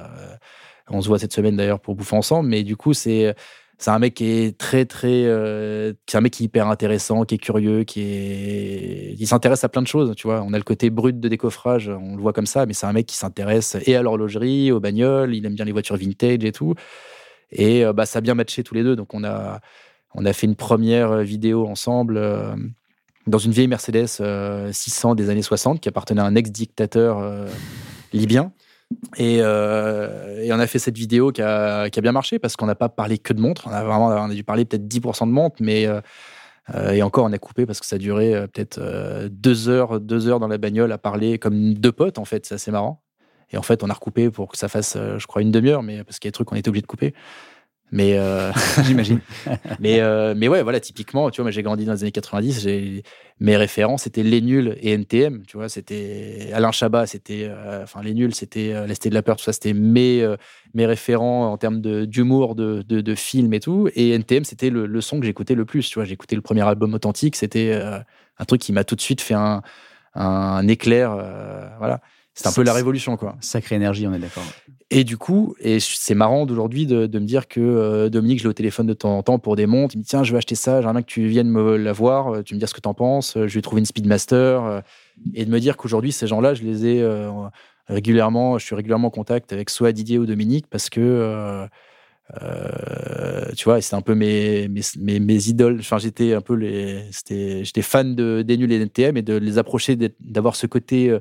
on se voit cette semaine d'ailleurs pour bouffer ensemble. Mais du coup, c'est c'est un mec qui est très très euh, c'est un mec qui est hyper intéressant qui est curieux qui est il s'intéresse à plein de choses tu vois on a le côté brut de décoffrage on le voit comme ça mais c'est un mec qui s'intéresse et à l'horlogerie aux bagnoles il aime bien les voitures vintage et tout et euh, bah ça a bien matché tous les deux donc on a on a fait une première vidéo ensemble euh, dans une vieille Mercedes 600 des années 60 qui appartenait à un ex-dictateur libyen euh, et, on a fait cette vidéo qui a, bien marché parce qu'on n'a pas parlé que de montres. On a vraiment on a dû parler peut-être 10% de montres, mais euh, euh, et encore on a coupé parce que ça durait peut-être deux heures, deux heures dans la bagnole à parler comme deux potes en fait. C'est assez marrant. Et en fait, on a recoupé pour que ça fasse, je crois, une demi-heure, mais parce qu'il y a des trucs qu'on était obligé de couper. Mais euh, <laughs> j'imagine. <laughs> mais euh, mais ouais, voilà, typiquement, tu vois, moi j'ai grandi dans les années 90. Mes références c'était les nuls et NTM. Tu vois, c'était Alain Chabat, c'était euh, enfin les nuls, c'était l'Esté de la peur, tout ça, c'était mes mes référents en termes d'humour, de, de, de, film et tout. Et NTM, c'était le, le, son que j'écoutais le plus. Tu vois, j'écoutais le premier album authentique. C'était un truc qui m'a tout de suite fait un, un éclair. voilà. C'est un peu la révolution, quoi. Sacrée énergie, on est d'accord. Et du coup, et c'est marrant d'aujourd'hui de, de, me dire que euh, Dominique, je l'ai au téléphone de temps en temps pour des montres. Il me dit Tiens, je vais acheter ça, j'aimerais que tu viennes me la voir, euh, tu me dire ce que tu en penses. Euh, je vais trouver une Speedmaster. Et de me dire qu'aujourd'hui, ces gens-là, je les ai régulièrement, je suis régulièrement en contact avec soit Didier ou Dominique parce que. tu vois, c'était un peu mes, mes, mes, idoles. Enfin, j'étais un peu les, j'étais fan de des nuls et NTM et de les approcher, d'avoir ce côté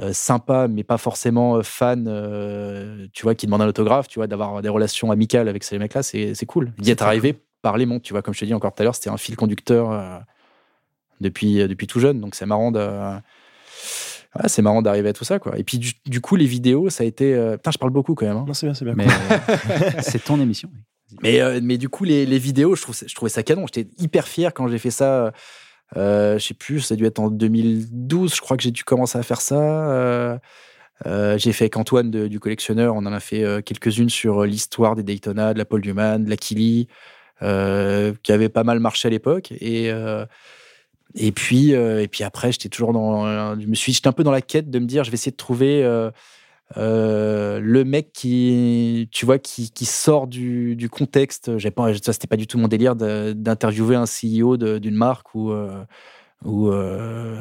euh, sympa, mais pas forcément euh, fan, euh, tu vois, qui demande un autographe, tu vois, d'avoir des relations amicales avec ces mecs-là, c'est cool. D'y être arrivé par les montres, tu vois, comme je te dis encore tout à l'heure, c'était un fil conducteur depuis, depuis tout jeune, donc c'est marrant de. Ouais, c'est marrant d'arriver à tout ça, quoi. Et puis, du, coup, les vidéos, ça a été. Euh, putain, je parle beaucoup quand même. Hein. Non, c'est bien, c'est bien. Mais <laughs> c'est ton émission. Mais, euh, mais du coup, les, les vidéos, je, trouve, je trouvais ça canon. J'étais hyper fier quand j'ai fait ça. Euh, je sais plus, ça a dû être en 2012, je crois que j'ai dû commencer à faire ça. Euh, euh, j'ai fait avec Antoine du collectionneur, on en a fait quelques-unes sur l'histoire des Daytona, de la Paul Duman, de la Kili, qui avait pas mal marché à l'époque. Et, et, puis, et puis après, j'étais toujours dans. Je me suis, j'étais un peu dans la quête de me dire, je vais essayer de trouver euh, le mec qui, tu vois, qui, qui sort du, du contexte. J'ai pas, ça c'était pas du tout mon délire d'interviewer un CEO d'une marque ou euh, ou euh,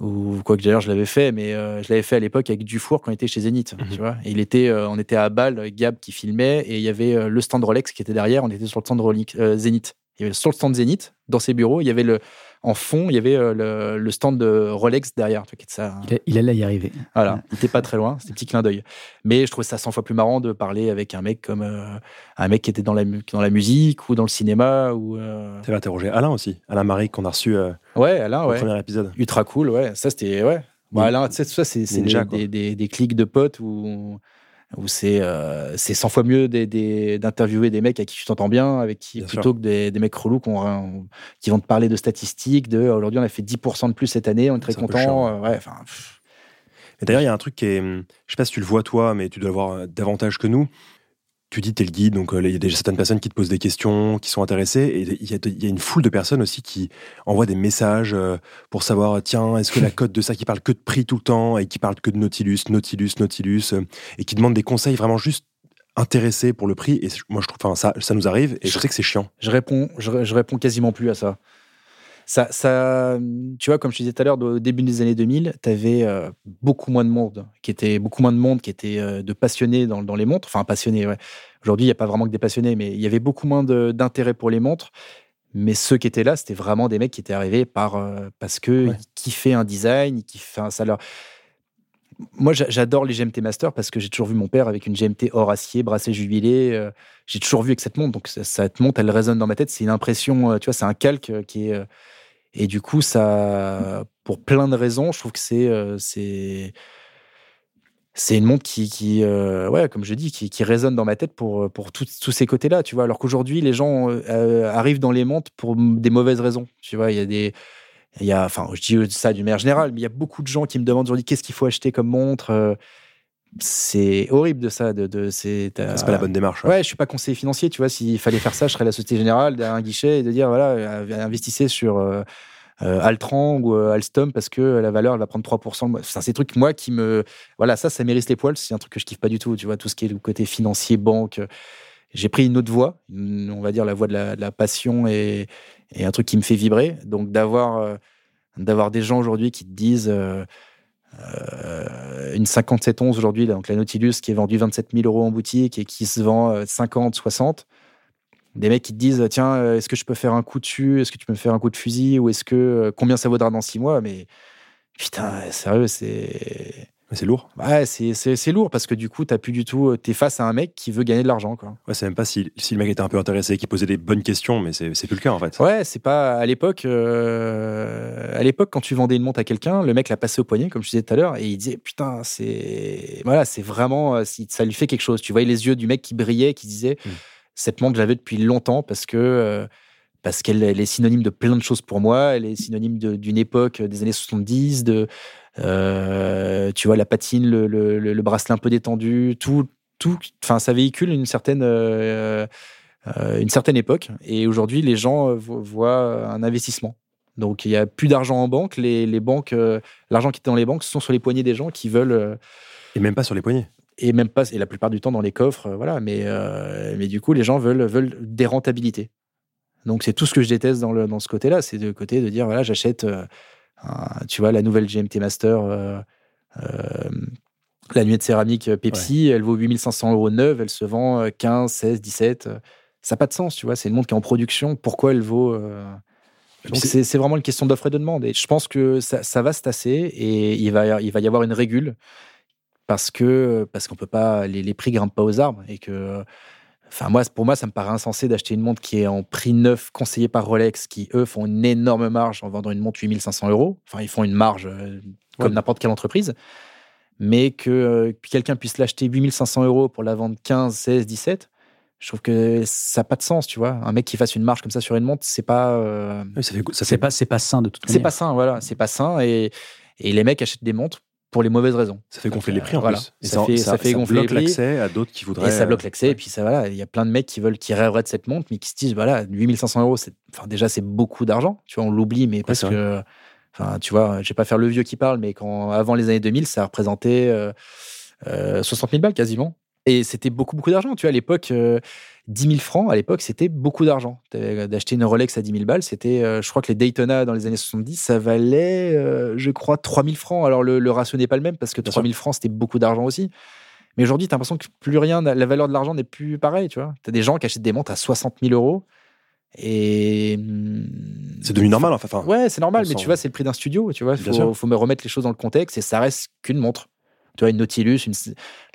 ou quoi que d'ailleurs je l'avais fait, mais je l'avais fait à l'époque avec Dufour quand il était chez Zenith, tu mhm. vois. Et il était, on était à Bâle, Gab qui filmait, et il y avait le stand Rolex qui était derrière. On était sur le stand Rolex, Zenith. Il y avait sur le stand Zenith, dans ses bureaux, il y avait le, en fond, il y avait euh, le, stand de Rolex derrière. Ça, il, allait y arriver. Voilà, il n'était pas très loin, c'était un petit clin d'œil. Mais je trouvais ça 100 fois plus marrant de parler avec un mec comme euh, un mec qui était dans la, dans la musique ou dans le cinéma. Ou, euh... Tu avais interrogé Alain aussi, Alain Marie qu'on a reçu euh, ouais, Alain, au premier épisode. Ultra cool, ouais. Ça, c'était. Ouais. Bon, Alain, tu sais, ça, c'est des, des, des, clics de potes où où c'est euh, c'est 100 fois mieux d'interviewer des, mecs avec qui tu t'entends bien, avec qui plutôt que des, des, mecs relous qui vont te parler de statistiques, de aujourd'hui on a fait 10% de plus cette année, on est très content. Euh, ouais. D'ailleurs, il y a un truc qui est, je sais pas si tu le vois toi, mais tu dois avoir euh, davantage que nous tu dis t'es le guide, donc euh, il y a déjà certaines personnes qui te posent des questions, qui sont intéressées, et il y, a une foule de personnes aussi qui envoient des messages euh, pour savoir tiens est-ce que la <laughs> cote de ça qui parle que de prix tout le temps et qui parle que de Nautilus, Nautilus, Nautilus, euh, et qui demandent des conseils vraiment juste intéressés pour le prix. Et moi je trouve, enfin ça, ça nous arrive, et je, sais que c'est chiant. Je réponds, je, je réponds quasiment plus à ça ça, ça, tu vois, comme je disais tout à l'heure, au début des années 2000, tu avais euh, beaucoup moins de monde, qui était beaucoup moins de monde, qui était euh, de passionnés dans, dans, les montres. Enfin, passionnés, ouais. Aujourd'hui, il n'y a pas vraiment que des passionnés, mais il y avait beaucoup moins d'intérêt pour les montres. Mais ceux qui étaient là, c'était vraiment des mecs qui étaient arrivés par, euh, parce que ouais. kiffaient un design, ils kiffaient, ça leur. Moi, j'adore les GMT Master parce que j'ai toujours vu mon père avec une GMT or acier, bracelet jubilé. j'ai toujours vu avec cette montre. Donc, cette montre, elle résonne dans ma tête. C'est une impression, tu vois, c'est un calque qui est et du coup, ça, pour plein de raisons, je trouve que c'est euh, c'est une montre qui, qui euh, ouais, comme je dis, qui, qui, résonne dans ma tête pour, pour tous ces côtés-là, tu vois. Alors qu'aujourd'hui, les gens euh, arrivent dans les montres pour des mauvaises raisons, tu vois. Il y a des, il y a, enfin, je dis ça d'une manière générale, mais il y a beaucoup de gens qui me demandent aujourd'hui qu'est-ce qu'il faut acheter comme montre c'est horrible de ça. De, de c'est pas la bonne démarche. Ouais. je suis pas conseiller financier. Tu vois, s'il fallait faire ça, je serais la Société Générale derrière un guichet et de dire voilà, euh, investissez sur euh, euh, Altran ou Alstom parce que la valeur elle va prendre 3%. Enfin, c'est des trucs moi qui me voilà ça, ça mérite les poils. C'est un truc que je kiffe pas du tout. Tu vois, tout ce qui est le côté financier, banque. J'ai pris une autre voie, on va dire la voie de la, passion et, et, un truc qui me fait vibrer. Donc d'avoir d'avoir des gens aujourd'hui qui te disent euh, une 5711 aujourd'hui, donc la Nautilus qui est vendue 27 000 euros en boutique et qui se vend 50, euh, 60. Des mecs qui te disent tiens, euh, est-ce que je peux faire un coup dessus? Est-ce que tu peux me faire un coup de fusil? Ou est-ce que combien ça vaudra dans six mois? Mais putain, sérieux, c'est c'est lourd. Ouais, c'est lourd parce que du coup, tu plus du tout. Tu es face à un mec qui veut gagner de l'argent. Quoi. Ouais, c'est même pas si, si, le mec était un peu intéressé, qui posait des bonnes questions, mais c'est plus le cas en fait. Ouais, c'est pas. À l'époque, euh, à l'époque, quand tu vendais une montre à quelqu'un, le mec l'a passé au poignet, comme je disais tout à l'heure, et il disait Putain, c'est. Voilà, c'est vraiment. Euh, ça lui fait quelque chose. Tu voyais les yeux du mec qui brillait, qui disait hmm. Cette montre, j'avais depuis longtemps parce que. Euh, parce qu'elle est synonyme de plein de choses pour moi. Elle est synonyme d'une époque des années 70, de, euh, tu vois, la patine, le, le, bracelet un peu détendu, tout, tout, enfin, ça véhicule une certaine, euh, euh, une certaine époque. Et aujourd'hui, les gens voient un investissement. Donc, il n'y a plus d'argent en banque. Les, les banques, l'argent qui était dans les banques, ce sont sur les poignets des gens qui veulent. et même pas sur les poignets. Et même pas, et la plupart du temps dans les coffres, voilà. Mais, mais du coup, les gens veulent, veulent des rentabilités. Donc, c'est tout ce que je déteste dans, le, dans ce côté-là. C'est de côté de dire, voilà, j'achète tu vois, la nouvelle GMT Master, euh, euh, la nuit de céramique euh, Pepsi, elle vaut 8500 euros neuve, elle se vend 15, 16, 17. Ça n'a pas de sens, tu vois. C'est une montre qui est en production. Pourquoi elle vaut. Donc c'est vraiment une question d'offre et de demande. Et je pense que ça, va se tasser et il va, il va y avoir une régule parce que parce qu'on peut pas les, les, prix grimpent pas aux arbres et que Enfin, moi, pour moi, ça me paraît insensé d'acheter une montre qui est en prix neuf, conseillée par Rolex, qui, eux, font une énorme marge en vendant une montre 8500 euros. Enfin, ils font une marge euh, comme n'importe quelle entreprise. Mais que quelqu'un puisse l'acheter 8500 euros pour la vendre 15, 16, 17, je trouve que ça n'a pas de sens, tu vois. Un mec qui fasse une marche comme ça sur une montre, c'est pas. ça fait, ça fait pas, c'est pas sain de toute manière. C'est pas sain, voilà. C'est pas sain et, et les mecs achètent des montres pour les mauvaises raisons. Ça fait gonfler les prix en voilà. plus. Et ça, fait, ça, fait gonfler les prix. l'accès à d'autres qui voudraient. Et ça bloque l'accès. Et puis ça, voilà, il y a plein de mecs qui veulent, qui rêveraient de cette montre, mais qui se disent, voilà, 8500 euros, enfin, déjà, c'est beaucoup d'argent. Tu vois, on l'oublie, mais parce que, enfin, tu vois, je vais pas faire le vieux qui parle, mais quand, avant les années 2000, ça représentait euh, euh, 60 000 balles quasiment. Et c'était beaucoup, beaucoup d'argent. Tu vois, à l'époque, 10 euh, 000 francs, à l'époque, c'était beaucoup d'argent. D'acheter une Rolex à 10 000 balles, c'était, euh, je crois que les Daytona dans les années 70, ça valait, euh, je crois, 3 000 francs. Alors, le, ratio n'est pas le même parce que 3 000 francs, c'était beaucoup d'argent aussi. Mais aujourd'hui, tu as l'impression que plus rien, la valeur de l'argent n'est plus pareille, tu vois. Tu as des gens qui achètent des montres à 60 000 euros. Et. Hmm, c'est devenu normal, enfin. Ouais, c'est normal, mais tu vois, c'est le prix d'un studio, tu vois. Il faut, faut me remettre les choses dans le contexte et ça reste qu'une montre. Tu vois, une Nautilus, une,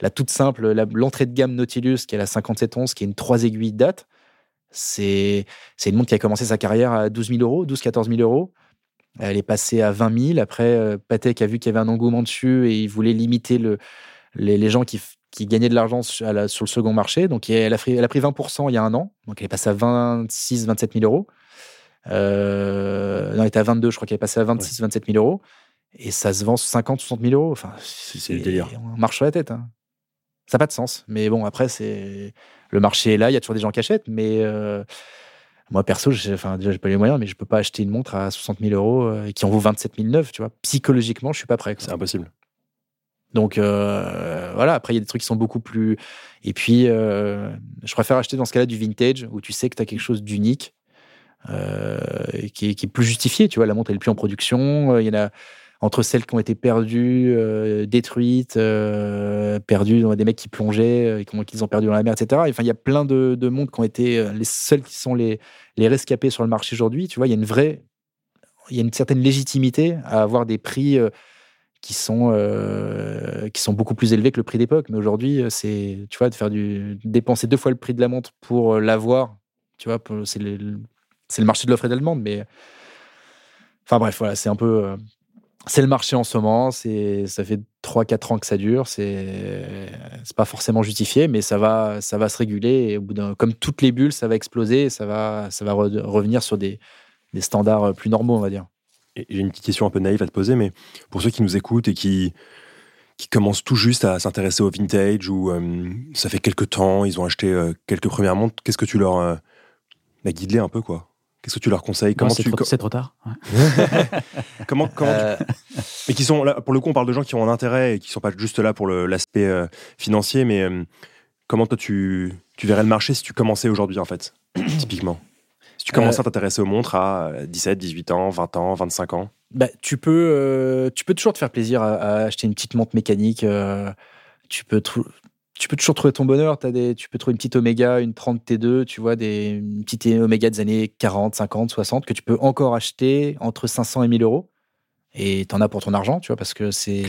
la toute simple, l'entrée de gamme Nautilus, qui est la 5711, qui est une 3 aiguilles date, c'est une montre qui a commencé sa carrière à 12 000 euros, 12-14 000 euros. Elle est passée à 20 000. Après, euh, Patek a vu qu'il y avait un engouement dessus et il voulait limiter le, les, gens qui, qui gagnaient de l'argent sur, le second marché. Donc, elle a, pris, elle a pris 20% il y a un an. Donc, elle est passée à 26-27 000 euros. Euh, non, elle était à 22, je crois qu'elle est passée à 26-27 000 euros. Et ça se vend 50, 60 000 euros. Enfin, c'est le délire. On marche sur la tête. Hein. Ça n'a pas de sens. Mais bon, après, c'est le marché est là. Il y a toujours des gens qui achètent. Mais euh, moi, perso, enfin, déjà, j'ai pas les moyens, mais je peux pas acheter une montre à 60 000 euros euh, qui en vaut 27 000 neuf. Tu vois, psychologiquement, je suis pas prêt. C'est impossible. Donc euh, voilà. Après, il y a des trucs qui sont beaucoup plus. Et puis, je préfère acheter dans ce cas-là du vintage où tu sais que tu as quelque chose d'unique. qui, est, qui, est, plus justifié, tu vois, la montre elle est plus en production, il y en a, entre celles qui ont été perdues, euh, détruites, euh, perdues, des mecs qui plongeaient, euh, qu'ils ont perdu dans la mer, etc. Enfin, il y a plein de, de mondes qui ont été les seuls qui sont les, les rescapés sur le marché aujourd'hui. Tu vois, il y a une vraie, il y a une certaine légitimité à avoir des prix qui sont qui sont beaucoup plus élevés que le prix d'époque. Mais aujourd'hui, c'est, tu vois, de faire du dépenser deux fois le prix de la montre pour l'avoir. Tu vois, c'est le, le marché de l'offre et de la demande, mais Enfin bref, voilà, c'est un peu c'est le marché en ce moment. C'est, ça fait 3-4 ans que ça dure. C'est, c'est pas forcément justifié, mais ça va, ça va se réguler. Comme toutes les bulles, ça va exploser. Ça va, ça va revenir sur des, des standards euh, plus normaux, on va dire. j'ai une petite question un peu naïve à te poser, mais pour ceux qui nous écoutent et qui, qui commencent tout juste à s'intéresser au vintage ou euh, ça fait quelques temps, ils ont acheté euh, quelques premières montres, qu'est-ce que tu leur. Bah, guide-les un peu, quoi? Qu'est-ce que tu leur conseilles? Comment c'est, trop, c'est trop tard. <laughs> comment, comment euh. Mais qui sont là, pour le coup, on parle de gens qui ont un intérêt et qui sont pas juste là pour l'aspect euh, financier, mais euh, comment toi tu, tu verrais le marché si tu commençais aujourd'hui en fait, <clears throat> typiquement? Si tu commençais à t'intéresser aux montres à 17, 18 ans, 20 ans, 25 ans? Bah, tu, peux, tu peux toujours te faire plaisir à, à acheter une petite montre mécanique. tu peux tu peux toujours trouver ton bonheur. As des, tu peux trouver une petite Omega, une 30 T2, tu vois, des, une petite Omega des années 40, 50, 60 que tu peux encore acheter entre 500 et 1000 euros. Et tu en as pour ton argent, tu vois, parce que c'est.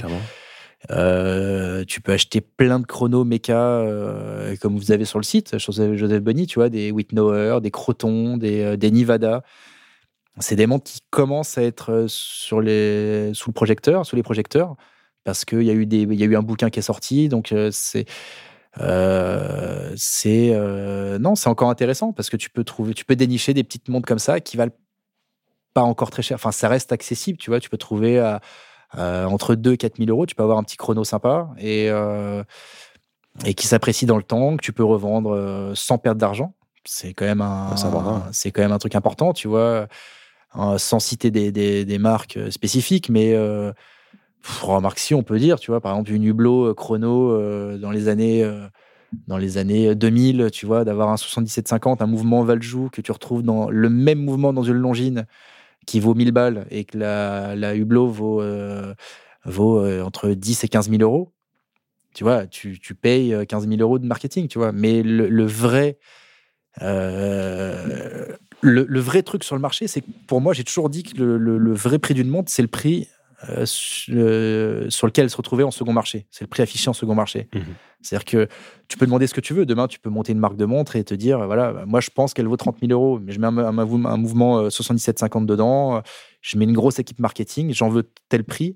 Euh, tu peux acheter plein de chronos méca euh, comme vous avez sur le site, Joseph, Joseph Bonny, tu vois, des Whitnower, des Croton, des, euh, des Nivada. C'est des montres qui commencent à être sur les, sous le projecteur, sous les projecteurs parce qu'il y a eu des, il y a eu un bouquin qui est sorti, donc euh, c'est euh, c'est euh, non, c'est encore intéressant parce que tu peux trouver, tu peux dénicher des petites montres comme ça qui valent pas encore très cher. Enfin, ça reste accessible, tu vois. Tu peux trouver à, entre 2 et 4 000 euros, tu peux avoir un petit chrono sympa et et qui s'apprécie dans le temps, que tu peux revendre sans perdre d'argent. C'est quand même un, c'est quand même un truc important, tu vois, sans citer des, des, des marques spécifiques, mais remarque si on peut dire, tu vois, par exemple une Hublot euh, chrono euh, dans les années euh, dans les années 2000, tu vois, d'avoir un 7750, un mouvement Valjoux que tu retrouves dans le même mouvement dans une Longine qui vaut 1000 balles et que la, la Hublot vaut, vaut entre 10 et 15 000 euros. Tu vois, tu, tu payes 15 000 euros de marketing, tu vois. Mais le, vrai, le, le, vrai truc sur le marché, c'est que pour moi, j'ai toujours dit que le, le vrai prix d'une montre, c'est le prix euh, sur lequel elle se retrouvait en second marché. C'est le prix affiché en second marché. Mhm. C'est-à-dire que tu peux demander ce que tu veux. Demain, tu peux monter une marque de montre et te dire voilà, bah, moi, je pense qu'elle vaut 30 000 euros, mais je mets un, un, mouvement 77,50 euh, dedans, je mets une grosse équipe marketing, j'en veux tel prix.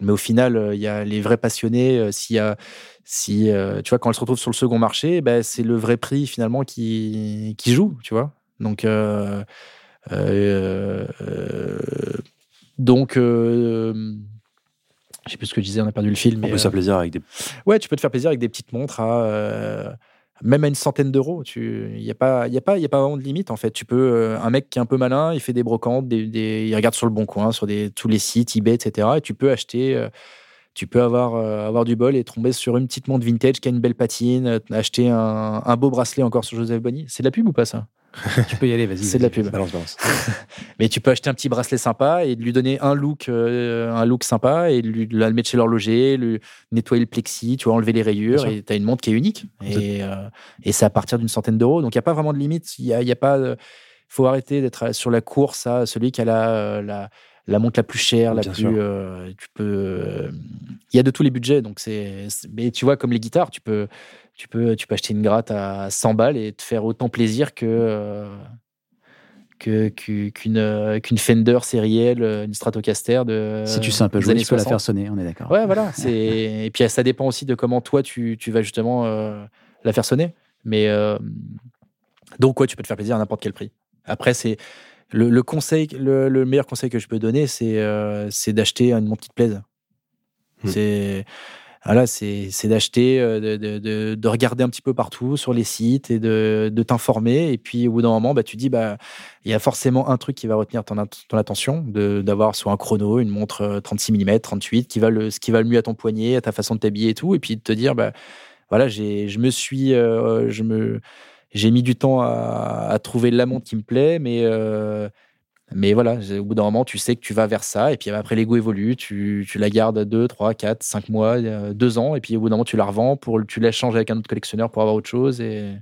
Mais au final, il y a les vrais passionnés. S'il y a, si, tu vois, quand elle se retrouve sur le second marché, ben, c'est le vrai prix finalement qui, qui joue, tu vois. Donc, donc, je sais plus ce que je disais, on a perdu le film. On peut se faire plaisir avec des. Ouais, tu peux te faire plaisir avec des petites montres à même à une centaine d'euros. Il n'y a, pas, y a, pas, y a pas vraiment de limite, en fait. Tu peux, euh, un mec qui est un peu malin, il fait des brocantes, des, il regarde sur le bon coin, sur des, tous les sites, eBay, etc. Et tu peux acheter, euh, tu peux avoir, euh, avoir du bol et tomber sur une petite montre vintage qui a une belle patine, acheter un, un beau bracelet encore sur Joseph Bonny. C'est de la pub ou pas, ça? <laughs> tu peux y aller, vas-y. C'est de la pub. Balance, balance. <laughs> Mais tu peux acheter un petit bracelet sympa et lui donner un look, euh, un look sympa et lui, le mettre chez l'horloger, lui nettoyer le plexi, tu vois, enlever les rayures et tu as une montre qui est unique. Et, euh, et c'est à partir d'une centaine d'euros. Donc il n'y a pas vraiment de limite. Il y a, y a, pas. faut arrêter d'être sur la course à celui qui a la, la, la montre la plus chère, la plus. Euh, tu peux. Il y a de tous les budgets. Donc c'est. Mais tu vois, comme les guitares, tu peux tu peux, tu peux acheter une gratte à 100 balles et te faire autant plaisir que euh, qu'une euh, qu'une Fender sérielle, une Stratocaster de. Si tu sais un peu jouer, tu peux la faire sonner, on est d'accord. Ouais, voilà. <laughs> et puis ça dépend aussi de comment toi tu, tu vas justement euh, la faire sonner. Mais donc ouais, tu peux te faire plaisir à n'importe quel prix. Après, c'est le, conseil, le, meilleur conseil que je peux donner, c'est c'est d'acheter une montre qui te plaise. Hmm. C'est voilà, c'est d'acheter, euh, de, de, de, regarder un petit peu partout sur les sites et de, de t'informer. Et puis, au bout d'un moment, bah, tu dis, bah, il y a forcément un truc qui va retenir ton, ton attention, d'avoir soit un chrono, une montre 36 mm, 38, qui va le, ce qui va le mieux à ton poignet, à ta façon de t'habiller et tout. Et puis, de te dire, bah, voilà, je me suis, euh, je me, j'ai mis du temps à, à, trouver la montre qui me plaît, mais, euh, mais voilà, au bout d'un moment, tu sais que tu vas vers ça. Et puis après, l'ego évolue. Tu, tu, la gardes 2, 3, 4, 5 mois, 2 ans. Et puis au bout d'un moment, tu la revends. Pour, tu l'échanges avec un autre collectionneur pour avoir autre chose. Et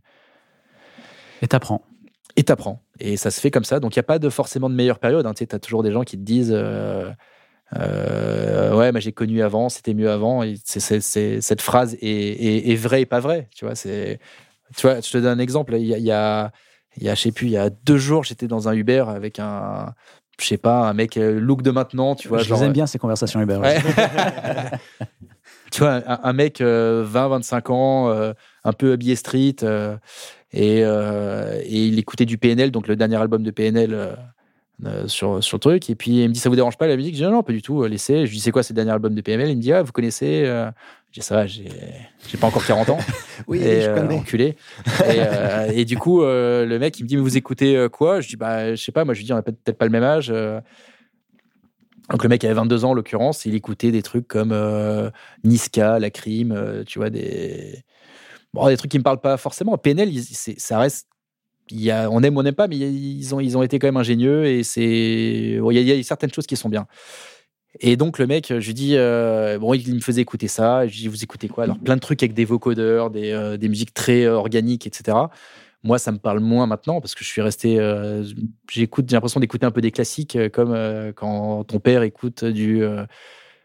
et t'apprends. Et t'apprends. Et ça se fait comme ça. Donc il n'y a pas de, forcément de meilleure période. Hein. Tu as toujours des gens qui te disent euh, euh, Ouais, mais j'ai connu avant, c'était mieux avant. Et cette phrase est, est, vraie et pas vraie. Tu vois, tu vois, je te donne un exemple. Il y a il y a, je sais plus, il y a deux jours, j'étais dans un Uber avec un, je sais pas, un mec euh, look de maintenant, tu vois. Je les aime bien ces conversations Uber. <laughs> tu vois, un, mec 20, euh, 25 ans, euh, un peu habillé street, et, et, il écoutait du PNL, donc le dernier album de PNL. sur, sur le truc et puis il me dit ça vous dérange pas la musique? Je dis non, non pas du tout laissez je lui dis c'est quoi le dernier album de PNL il me dit ah vous connaissez j'ai ça j'ai pas encore 40 ans. <laughs> oui, et, je euh. Enculé. et, euh, et, du coup, euh, le mec, il me dit, mais vous écoutez quoi? Je dis, bah, je sais pas, moi, je lui dis, on a peut-être pas le même âge. Donc le mec avait 22 ans en l'occurrence, il écoutait des trucs comme Niska, La Crime, tu vois, des... Bon, des trucs qui me parlent pas forcément. PNL, ça reste il y a, on aime ou on n'aime pas, mais ils ont, ils ont été quand même ingénieux et c'est, il, y a, certaines choses qui sont bien. Et donc le mec, je lui dis, euh, bon, il me faisait écouter ça. Je lui dis, vous écoutez quoi? Alors plein de trucs avec des vocodeurs, des, euh, des musiques très euh, organiques, etc. Moi, ça me parle moins maintenant parce que je suis resté. j'écoute, j'ai l'impression d'écouter un peu des classiques, comme quand ton père écoute du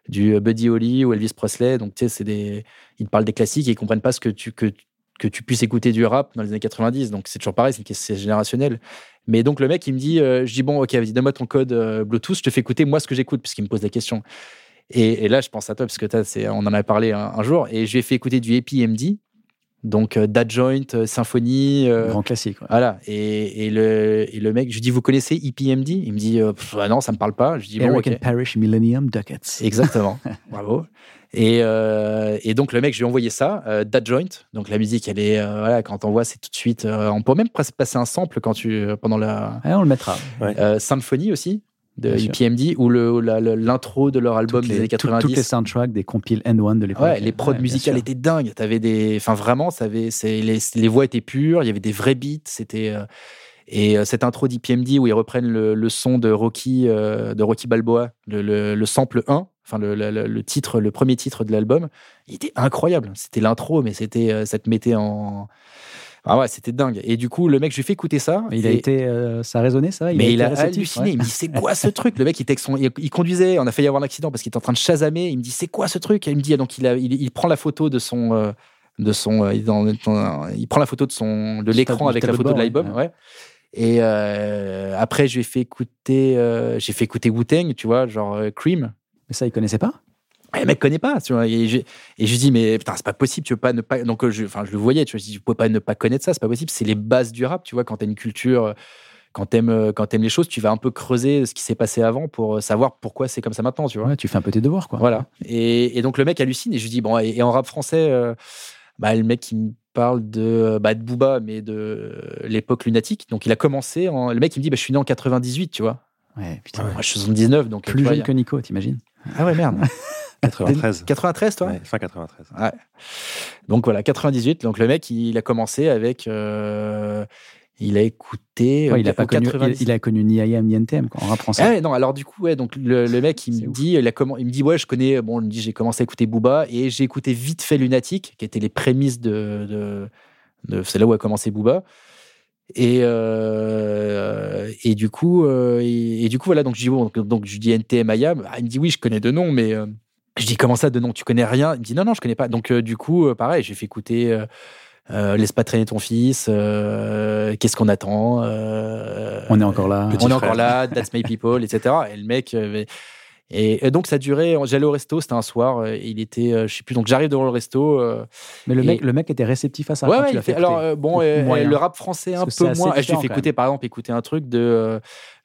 du Buddy Holly ou Elvis Presley. Donc tu sais, c'est des, ils parlent des classiques et ils comprennent pas ce que tu que que tu puisses écouter du rap dans les années 90. Donc c'est toujours pareil, c'est une question générationnelle. Mais donc le mec, il me dit, euh, je dis bon, ok, vas-y, donne-moi ton code euh, Bluetooth, je te fais écouter moi ce que j'écoute, puisqu'il me pose des questions. Et, là, je pense à toi, parce que on en a parlé un, jour, et je lui ai fait écouter du APMD, donc euh, Dad Joint, Symfony. Grand classique. Voilà. Et, le, et le mec, je lui dis, vous connaissez EPMD Il me dit, ah non, ça me parle pas. Je dis, bon, Parish Millennium Ducats. Exactement. <laughs> Bravo. Et, euh, et, donc le mec, je lui ai envoyé ça, euh, That Joint. Donc la musique, elle est euh, voilà, quand on voit, c'est tout de suite. Euh, on peut même presque passer un sample quand tu pendant la. on le mettra. Symphonie aussi de EPMD ou l'intro de leur album des années 90. Toutes les soundtracks des compiles End One de l'époque. Ouais, les prods musicales étaient dingues. T'avais des, enfin vraiment, ça avait, les, les voix étaient pures. Il y avait des vrais beats. C'était et cette intro d'EPMD où ils reprennent le, le son de Rocky, de Rocky Balboa, le, le, le sample 1 enfin le, le, titre, le premier titre de l'album, il était incroyable. C'était l'intro, mais c'était, euh, ça te mettait en, ah ouais, c'était dingue. Et du coup, le mec, je lui fais écouter ça. Il a été, euh, ça a résonné ça? Il mais a il a halluciné. Il me dit c'est quoi ce truc? Le mec, il, son, il, conduisait. On a failli avoir un accident parce qu'il était en train de chasamer. Il me dit c'est quoi ce truc? Et Il me dit donc il, a, il, prend la photo de son, euh, de son, il, il, prend la photo de son, de l'écran avec la photo de l'album. Ouais. Et après, je lui ai fait écouter, j'ai fait écouter Wu Tang, tu vois, genre Cream. Mais ça, il connaissait pas Et le mec connaît pas, tu vois. Et je, et je dis, mais putain, c'est pas possible, tu veux pas ne pas. Donc, je, enfin, je le voyais, tu vois. Je dis, tu peux pas ne pas connaître ça, c'est pas possible. C'est les bases du rap, tu vois. Quand t'as une culture, quand t'aimes, quand aimes les choses, tu vas un peu creuser ce qui s'est passé avant pour savoir pourquoi c'est comme ça maintenant, tu vois. Ouais, tu fais un peu tes devoirs, quoi. Voilà. Et, et donc, le mec hallucine et je lui dis, bon, et, en rap français, euh, bah, le mec, il me parle de, bah, de Booba, mais de l'époque lunatique. Donc, il a commencé, en, le mec, il me dit, bah, je suis né en 98, tu vois. Ouais, putain. Moi, je suis 79, donc. Plus jeune a- que Nico, t'imagines? Ah ouais, merde. <laughs> 93. 93, toi Ouais, fin 93. Ouais. Donc voilà, 98. Donc le mec, il a commencé avec. euh, il a écouté. Ouais, il, a euh, pas connu, 90. il, il a connu ni IAM ni NTM quoi, en rap français. Ah ouais, non, alors du coup, ouais, donc le, le mec, il me ouf. dit, il, a comment, il me dit, ouais, je connais, bon, il me dit, j'ai commencé à écouter Booba et j'ai écouté vite fait Lunatic, qui étaient les prémices de, de, de- c'est là où a commencé Booba. Et, euh, et du coup, euh, et, et du coup, voilà, donc je dis, bon, donc, donc je dis NTM IAM. Ah, il me dit, oui, je connais deux noms, mais euh, je dis, comment ça, deux noms, tu connais rien? Il me dit, non, non, je connais pas. Donc, euh, du coup, euh, pareil, j'ai fait écouter. euh, euh, Laisse pas traîner ton fils. euh, Qu'est-ce qu'on attend euh, On est encore là. On est frère. encore là, That's My People, etc. Et le mec. Et, et donc ça durait. J'allais au resto, c'était un soir. euh, Il était, euh, je sais plus. Donc j'arrive devant le resto. euh, Mais le Et- mec, le mec était réceptif à ça. ouais, quand ouais, tu il l'as fait- fait alors euh, bon, euh, le rap français un peu moins. Je lui quand écouter, par exemple, écouter un truc de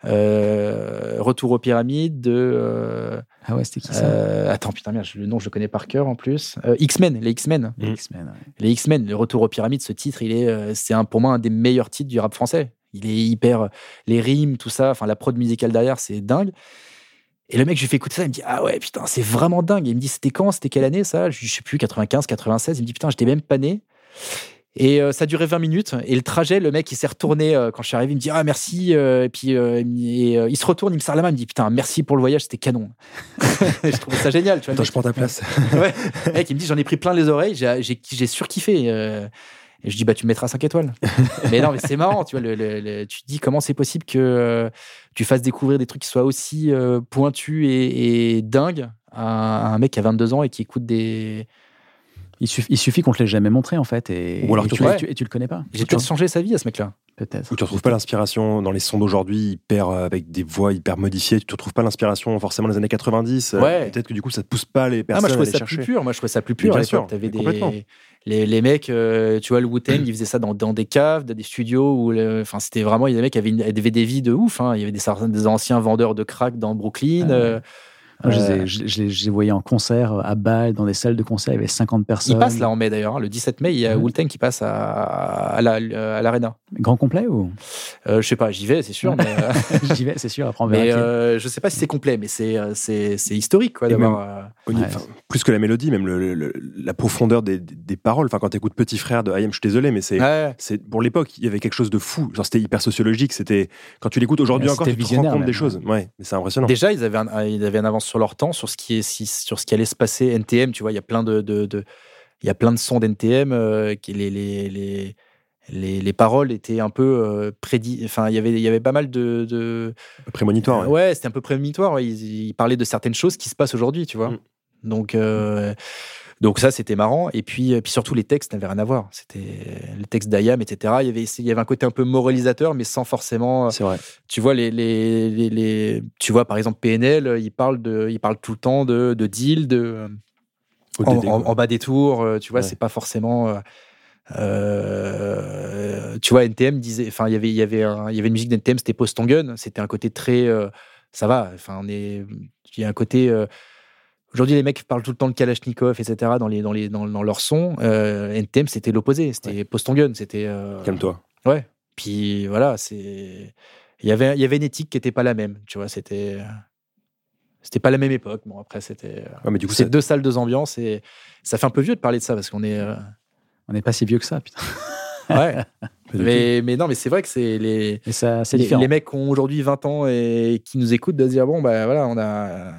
euh, Retour aux pyramides, de. euh, Ah ouais, c'était qui ça euh, attends, putain, merde, le nom, je le connais par cœur en plus. Euh, X-Men, les X-Men. Les Mm. X-Men, ouais. Les X-Men, le Retour aux pyramides, ce titre, il est, c'est un, pour moi un des meilleurs titres du rap français. Il est hyper, les rimes, tout ça, enfin la prod musicale derrière, c'est dingue. Et le mec, je lui fais écouter ça, il me dit ah ouais putain, c'est vraiment dingue. Il me dit c'était quand, c'était quelle année ça? Je sais plus, 95, 96. Il me dit putain, j'étais même pas né. Et euh, ça durait 20 minutes. Et le trajet, le mec, il s'est retourné euh, quand je suis arrivé. Il me dit ah merci. euh, et puis euh, et, il se retourne, il me serre la main, il me dit putain merci pour le voyage, c'était canon. <laughs> je trouvais ça génial. Tu vois, Attends, mec, je prends ta place. ouais. Mec, il me dit, j'en ai pris plein les oreilles, j'ai surkiffé. Et je dis, bah, tu me mettras 5 étoiles. <laughs> mais non, mais c'est marrant, tu vois. Le, le- le- tu te dis, comment c'est possible que euh, tu fasses découvrir des trucs qui soient aussi euh, pointus et, et dingues à, à un mec qui a 22 ans et qui écoute des. Il, suffit, il suffit qu'on te l'ait jamais montré en fait, et, Ou alors et tu tu, vois- et tu- et tu le connais pas. J'ai peut-être changé sa vie à ce mec-là. Peut-être. Ou tu retrouves pas l'inspiration dans les sons d'aujourd'hui, hyper euh, avec des voix hyper modifiées. Tu retrouves pas l'inspiration forcément des années 90. euh, Ouais. Peut-être que du coup, ça te pousse pas les Ah, personnes moi, je à trouvais aller ça chercher. plus pur. Moi, je trouvais ça plus pur. bien sûr. T'avais des. Les, les mecs, euh, tu vois, le Wu-Tang, ils faisaient ça dans, dans des caves, dans des studios où, le- enfin, c'était vraiment, il y a des mecs qui avaient, une- avaient des vies de ouf. hein. Il y avait des, anciens vendeurs de crack dans Brooklyn. Ah ouais. Euh, je, les ai- Euh, je, je les- je les voyais en concert à Bâle, dans des salles de concert, il y avait 50 personnes. Il passe là en mai d'ailleurs, hein, le 17 mai, il y a. Wu-Tang qui passe à, à la- à l'Arena. Grand complet ou? Euh, je sais pas, j'y vais, c'est sûr, mais, euh, <laughs> J'y vais, c'est sûr, après on verra. mais euh, je sais pas si c'est complet, mais c'est euh, c'est c'est historique quoi d'avoir. euh, Ouais. plus que la mélodie, même le- le- la profondeur des, des- des paroles. Enfin, quand tu écoutes Petit Frère de IM, je suis désolé, mais c'est. ouais. C'est pour l'époque, il y avait quelque chose de fou. Genre, c'était hyper sociologique. C'était quand tu l'écoutes aujourd'hui Ouais, encore, tu te rends compte même, des choses. Ouais, mais c'est impressionnant. Déjà, ils avaient, un, ils avaient un avance sur leur temps, sur ce qui, est, si- sur ce qui allait se passer. NTM, tu vois, il y a plein de, de, de- il y a plein de sons d'NTM euh, qui les, les, les, les, les paroles étaient un peu euh, prédit. Enfin, il y avait, il y avait pas mal de. de Prémonitoire. Euh, ouais. ouais, c'était un peu prémonitoire. ouais. Ils, ils parlaient de certaines choses qui se passent aujourd'hui, tu vois. Mm. Donc, euh, donc ça, c'était marrant. Et puis, euh, puis surtout, les textes n'avaient rien à voir. C'était les textes d'Ayam, etc. Il y, avait, il y avait un côté un peu moralisateur, mais sans forcément. C'est vrai. Tu vois, les, les, les, les- tu vois, par exemple, PNL, euh, il parle, de, il parle tout le temps de, de deal, de, euh, en, bas des tours. euh, Tu vois, Ouais. c'est pas forcément. euh, euh, tu vois, NTM disait, enfin, il y avait, il y avait, un- il y avait une musique d'NTM, c'était Post Gun. C'était un côté très, euh, ça va. Enfin, on est, il y a un côté. euh, Aujourd'hui, les mecs parlent tout le temps de Kalachnikov, etc. dans les, dans les, dans, dans leurs sons. Euh, NTM, c'était l'opposé. C'était Post Ton Gun. C'était. euh, Calme-toi. Ouais. Puis voilà, c'est. Il y avait, il y avait une éthique qui n'était pas la même. Tu vois, c'était. C'était pas la même époque. Bon, après, c'était. Ouais, mais du coup, C'est ça- deux salles, deux ambiances. Et ça fait un peu vieux de parler de ça parce qu'on est. euh, On n'est pas si vieux que ça, putain. Ouais. <laughs> mais, mais non, mais c'est vrai que c'est les. Mais ça, c'est Les, différent. les mecs qui ont aujourd'hui 20 ans et qui nous écoutent de se dire bon, bah voilà, on a.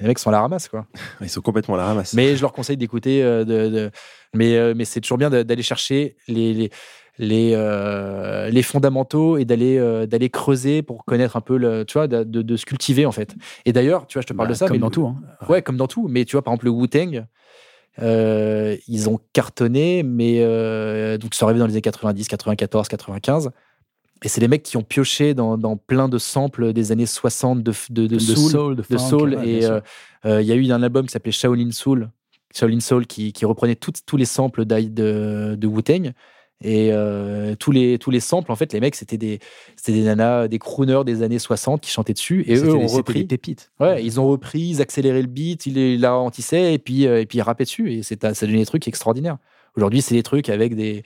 Les mecs sont à la ramasse, quoi. <laughs> Ils sont complètement à la ramasse. Mais je leur conseille d'écouter. euh, de, de- Mais, euh, mais c'est toujours bien d'aller chercher les, les, les, euh, les fondamentaux et d'aller euh, d'aller creuser pour connaître un peu, le, tu vois, de, de- de se cultiver, en fait. Et d'ailleurs, tu vois, je te parle Bah, de ça. Comme mais dans le- tout. Hein. Ouais, comme dans tout. Mais tu vois, par exemple, le Wu-Tang, euh, ils ont cartonné, mais euh, donc, ils sont arrivés dans les années 90, 94, 95. Et c'est les mecs qui ont pioché dans, dans plein de samples des années 60 de, de, de, De soul, soul, de, de funk, soul. ouais, et euh, euh, il y a eu un album qui s'appelait Shaolin Soul, Shaolin Soul qui, qui reprenait tout- tous les samples de, de Wu-Tang. Et euh, tous, les, tous les samples, en fait, les mecs, c'était des, des nanas, des crooners des années 60 qui chantaient dessus. Et eux des- ont repris. des pépites. Ouais, ils ont repris, ils accéléraient le beat, ils ils la ralentissaient et puis, euh, et puis ils rappaient dessus. Et ça donnait des trucs extraordinaires. Aujourd'hui, c'est des trucs avec des,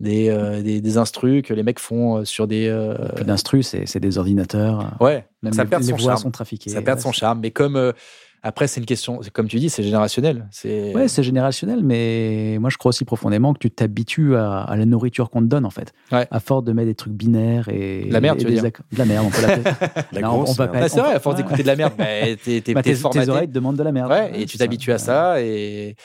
des, euh, des, des instrus que les mecs font euh, sur des. euh, Plus d'instru, c'est c'est des ordinateurs. ouais, Même ça les, perd les son voix charme. sont trafiquées. Ça perd Ouais, son charme. Mais comme. euh, après, c'est une question, c'est comme tu dis, c'est générationnel. C'est. Ouais, c'est générationnel, mais moi je crois aussi profondément que tu t'habitues à, à la nourriture qu'on te donne en fait. Ouais. À force de mettre des trucs binaires et. La merde, et tu veux dire. De la merde, on peut l'appeler. <laughs> La Non, grosse on va merde. pas Ah, c'est vrai, à force d'écouter de la merde, bah, t'es, t'es, <laughs> Bah, t'es tes, oreilles te demandent de la merde. Ouais, et tu t'habitues à ça. Et,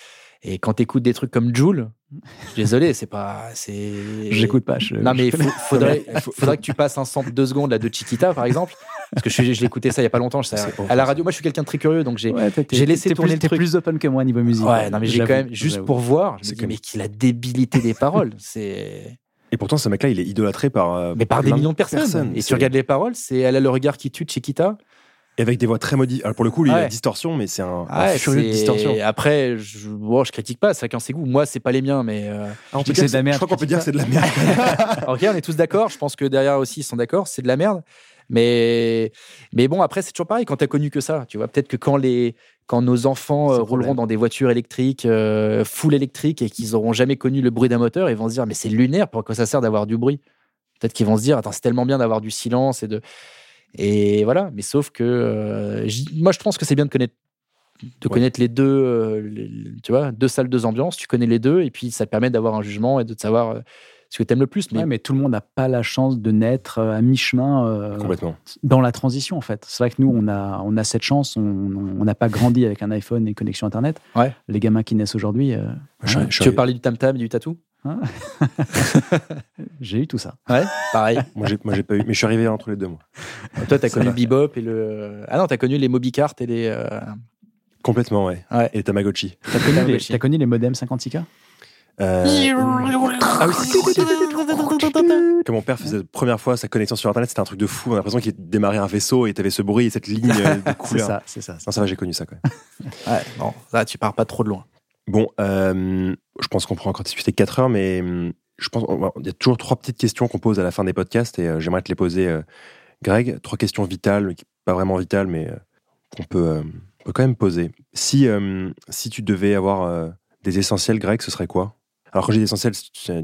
et quand t'écoutes des trucs comme Joule, <laughs> désolé, c'est pas. C'est... J'écoute pas. je- Non, mais il je- faut- <laughs> faudrait, faudrait que tu passes un sample de deux secondes là, de Chiquita, par exemple. Parce que je, suis- je l'écoutais ça il y a pas longtemps. je à la radio, moi, je suis quelqu'un de très curieux, donc j'ai. Ouais, j'ai laissé tourner plus, le t'es truc. plus open que moi niveau musique. Ouais, non, mais j'ai quand même, juste pour voir, je me C'est dis, comme- mais qu'il a débilité des paroles. <laughs> C'est. Et pourtant, ce mec-là, il est idolâtré par. euh, Mais par des millions de personnes. Et C'est- tu regardes les paroles, c'est Elle a le regard qui tue Chiquita. Et avec des voix très modifiées. Alors pour le coup, lui, il a Ouais. la distorsion, mais c'est un, Ah furieux de distorsion. Après, je, bon, je critique pas, chacun ses goûts. Moi, c'est pas les miens, mais. euh, Ah, Je de la merde, Je crois qu'on peut dire que c'est de la merde. <laughs> Ok, on est tous d'accord. Je pense que derrière aussi, ils sont d'accord. C'est de la merde. Mais, mais bon, après, c'est toujours pareil quand tu as connu que ça. Tu vois, peut-être que quand, les, quand nos enfants euh, le rouleront problème. dans des voitures électriques, euh, full électriques, et qu'ils auront jamais connu le bruit d'un moteur, ils vont se dire, mais c'est lunaire, pourquoi ça sert d'avoir du bruit? Peut-être qu'ils vont se dire, attends, c'est tellement bien d'avoir du silence et de. Et voilà. Mais sauf que. euh, moi, je pense que c'est bien de connaître. De Ouais. connaître les deux, euh, les- tu vois, deux salles, deux ambiances, tu connais les deux, et puis ça te permet d'avoir un jugement et de savoir euh, ce que tu aimes le plus. Mais Ouais, mais tout le monde n'a pas la chance de naître à mi-chemin euh, dans la transition, en fait. C'est vrai que nous, on a, on a cette chance. On n'a pas grandi avec un iPhone et une connexion Internet. Ouais. Les gamins qui naissent aujourd'hui, euh, Tu veux parler du tam-tam et du tatou? J'ai eu tout ça. Ouais, pareil. Moi, j'ai, moi, j'ai pas eu, mais je suis arrivé entre les deux, moi. Toi, t'as Ça connu va. le bebop et le. Ah non, t'as connu les Mobicart et les. euh, Complètement, ouais. Ouais. Et les Tamagotchi. T'as connu, les, t'as connu les modems 56K Euh, Ah oui. Quand mon père faisait la première fois sa connexion sur Internet, c'était un truc de fou. On a l'impression qu'il démarrait un vaisseau et t'avais ce bruit et cette ligne euh, de C'est couleur. ça, c'est ça. Non, ça va, j'ai connu ça quand même. Ouais, non, là, tu pars pas trop de loin. Bon, euh, je pense qu'on pourra encore discuter 4 heures, mais hum, je pense il y a toujours trois petites questions qu'on pose à la fin des podcasts et euh, j'aimerais te les poser, euh, Greg. Trois questions vitales, pas vraiment vitales, mais euh, qu'on peut, euh, quand même poser. Si, euh, si tu devais avoir euh, des essentiels, Greg, ce serait quoi? Alors quand j'ai des essentiels,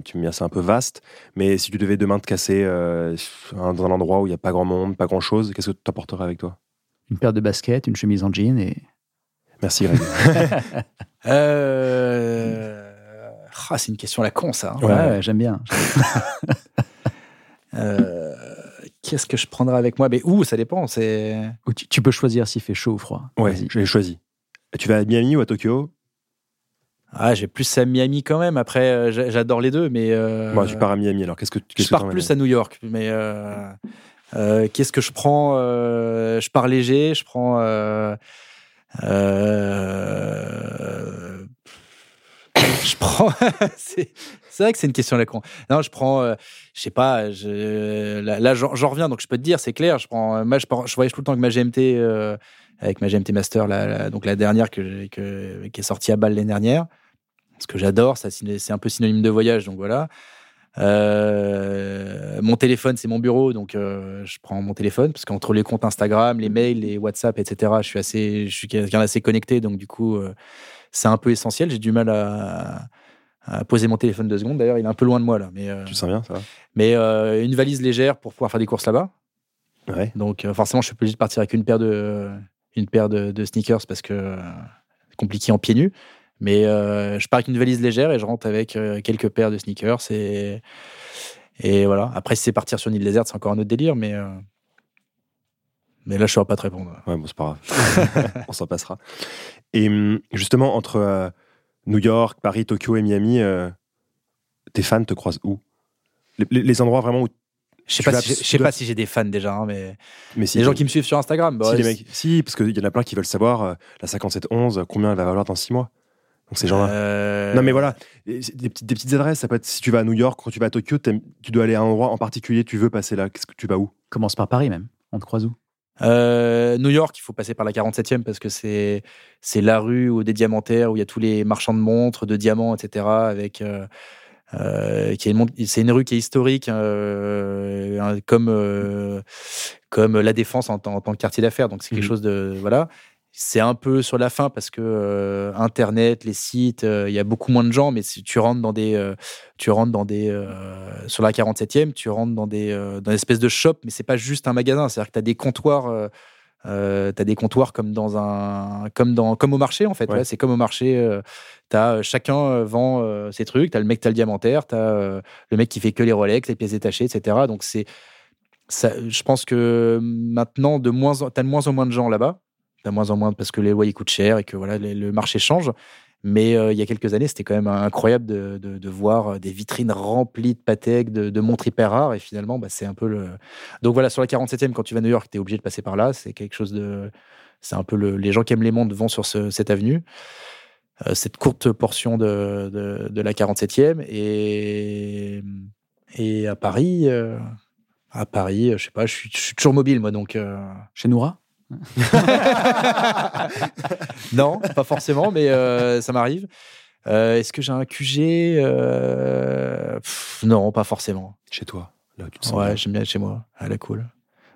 tu me dis c'est un peu vaste, mais si tu devais demain te casser euh, dans un endroit où il n'y a pas grand monde, pas grand chose, qu'est-ce que tu apporterais avec toi? Une paire de baskets, une chemise en jean et. Merci, Greg. <laughs> Euh... ah, c'est une question à la con, ça. hein. Ouais. Ouais, ouais, j'aime bien. <laughs> Euh, Qu'est-ce que je prendrais avec moi? Mais où Ça dépend. C'est. Tu, tu peux choisir s'il fait chaud ou froid. ouais, j'ai choisi. Tu vas à Miami ou à Tokyo? Ah, j'ai plus à Miami quand même. Après, euh, j'a- j'adore les deux, mais. euh, Moi, tu pars à Miami, alors qu'est-ce que qu'est-ce Je pars plus à New York, mais euh, euh, qu'est-ce que je prends? Euh, Je pars léger, je prends. Euh, je prends. <laughs> c'est vrai que c'est une question à. Non, je prends. euh, je sais pas. Là, j'en reviens, donc je peux te dire, c'est clair. Je prends. euh, je, voyage tout le temps avec ma GMT, euh, avec ma GMT Master, la, donc la dernière que, qui est sortie à balle l'année dernière. Ce que j'adore, c'est un peu synonyme de voyage, donc voilà. Euh, mon téléphone, c'est mon bureau, donc euh, je prends mon téléphone parce qu'entre les comptes Instagram, les mails, les WhatsApp, etc., je suis assez, je suis quelqu'un d'assez connecté, donc du coup, euh, c'est un peu essentiel. J'ai du mal à, à poser mon téléphone deux secondes. D'ailleurs, il est un peu loin de moi là, mais Tu sens bien, ça va? mais une valise légère pour pouvoir faire des courses là-bas. Ouais. Donc forcément, je suis obligé de partir avec une paire de, une paire de, de sneakers parce que c'est compliqué en pieds nus. Mais euh, je pars avec une valise légère et je rentre avec euh, quelques paires de sneakers et et voilà. Après, si c'est partir sur une île déserte, c'est encore un autre délire, mais euh, mais là, je saurais pas te répondre. Ouais, bon, c'est pas grave. <laughs> On s'en passera. Et hum, justement, entre New York, Paris, Tokyo et Miami, tes fans te croisent où? Les, endroits vraiment où. Je sais pas, si, sais dois- pas si j'ai des fans déjà, hein, mais Mais si les gens qui me suivent sur Instagram, bah si, ouais, les mecs, si, parce qu'il y en a plein qui veulent savoir la 5711, combien elle va valoir dans 6 mois? Donc ces gens-là. Euh, Non mais voilà, des petites, des petites adresses, ça peut être si tu vas à New York, quand tu vas à Tokyo, tu dois aller à un endroit en particulier, tu veux passer là, qu'est-ce que tu vas où? Commence par Paris même. On te croise où? Euh, New York, il faut passer par la 47e parce que c'est c'est la rue où des diamantaires où il y a tous les marchands de montres, de diamants, etc. Avec euh, euh, qui est une mon- c'est une rue qui est historique, euh, comme euh, comme la Défense en, tant- en tant que quartier d'affaires. Donc c'est quelque Mhm. chose de voilà. C'est un peu sur la fin parce que euh, Internet, les sites, euh, il y a beaucoup moins de gens, mais si tu rentres dans des, euh, tu rentres dans des, sur la 47e, tu rentres dans des, dans une espèce de shop, mais c'est pas juste un magasin, c'est-à-dire que tu as des comptoirs, euh, t'as des comptoirs comme dans un, comme dans, comme au marché en fait. Ouais. ouais, c'est comme au marché. euh, t'as, chacun vend euh, ses trucs. T'as le mec, t'as le diamantaire, t'as le mec qui fait que les Rolex, les pièces détachées, etc. Donc c'est, ça, je pense que maintenant de moins, t'as de moins en moins de gens là-bas. De moins en moins parce que les loyers coûtent cher et que voilà, le, marché change. Mais euh, il y a quelques années, c'était quand même incroyable de, voir euh, des vitrines remplies de Patek, de, de montres hyper rares. Et finalement, bah, c'est un peu le. Donc voilà, sur la 47e, quand tu vas à New York, tu es obligé de passer par là. C'est quelque chose de. C'est un peu le. Les gens qui aiment les montres vont sur ce- cette avenue. Euh, cette courte portion de, la 47e. Et, et à Paris. euh, à Paris, euh, je sais pas, je suis, je suis toujours mobile, moi, donc. euh, Chez Noura? <laughs> non, pas forcément, mais euh, ça m'arrive. Euh, Est-ce que j'ai un QG Euh, pff, Non, pas forcément. Chez toi, là où tu te sens Ouais, j'aime bien être chez moi. Elle est cool.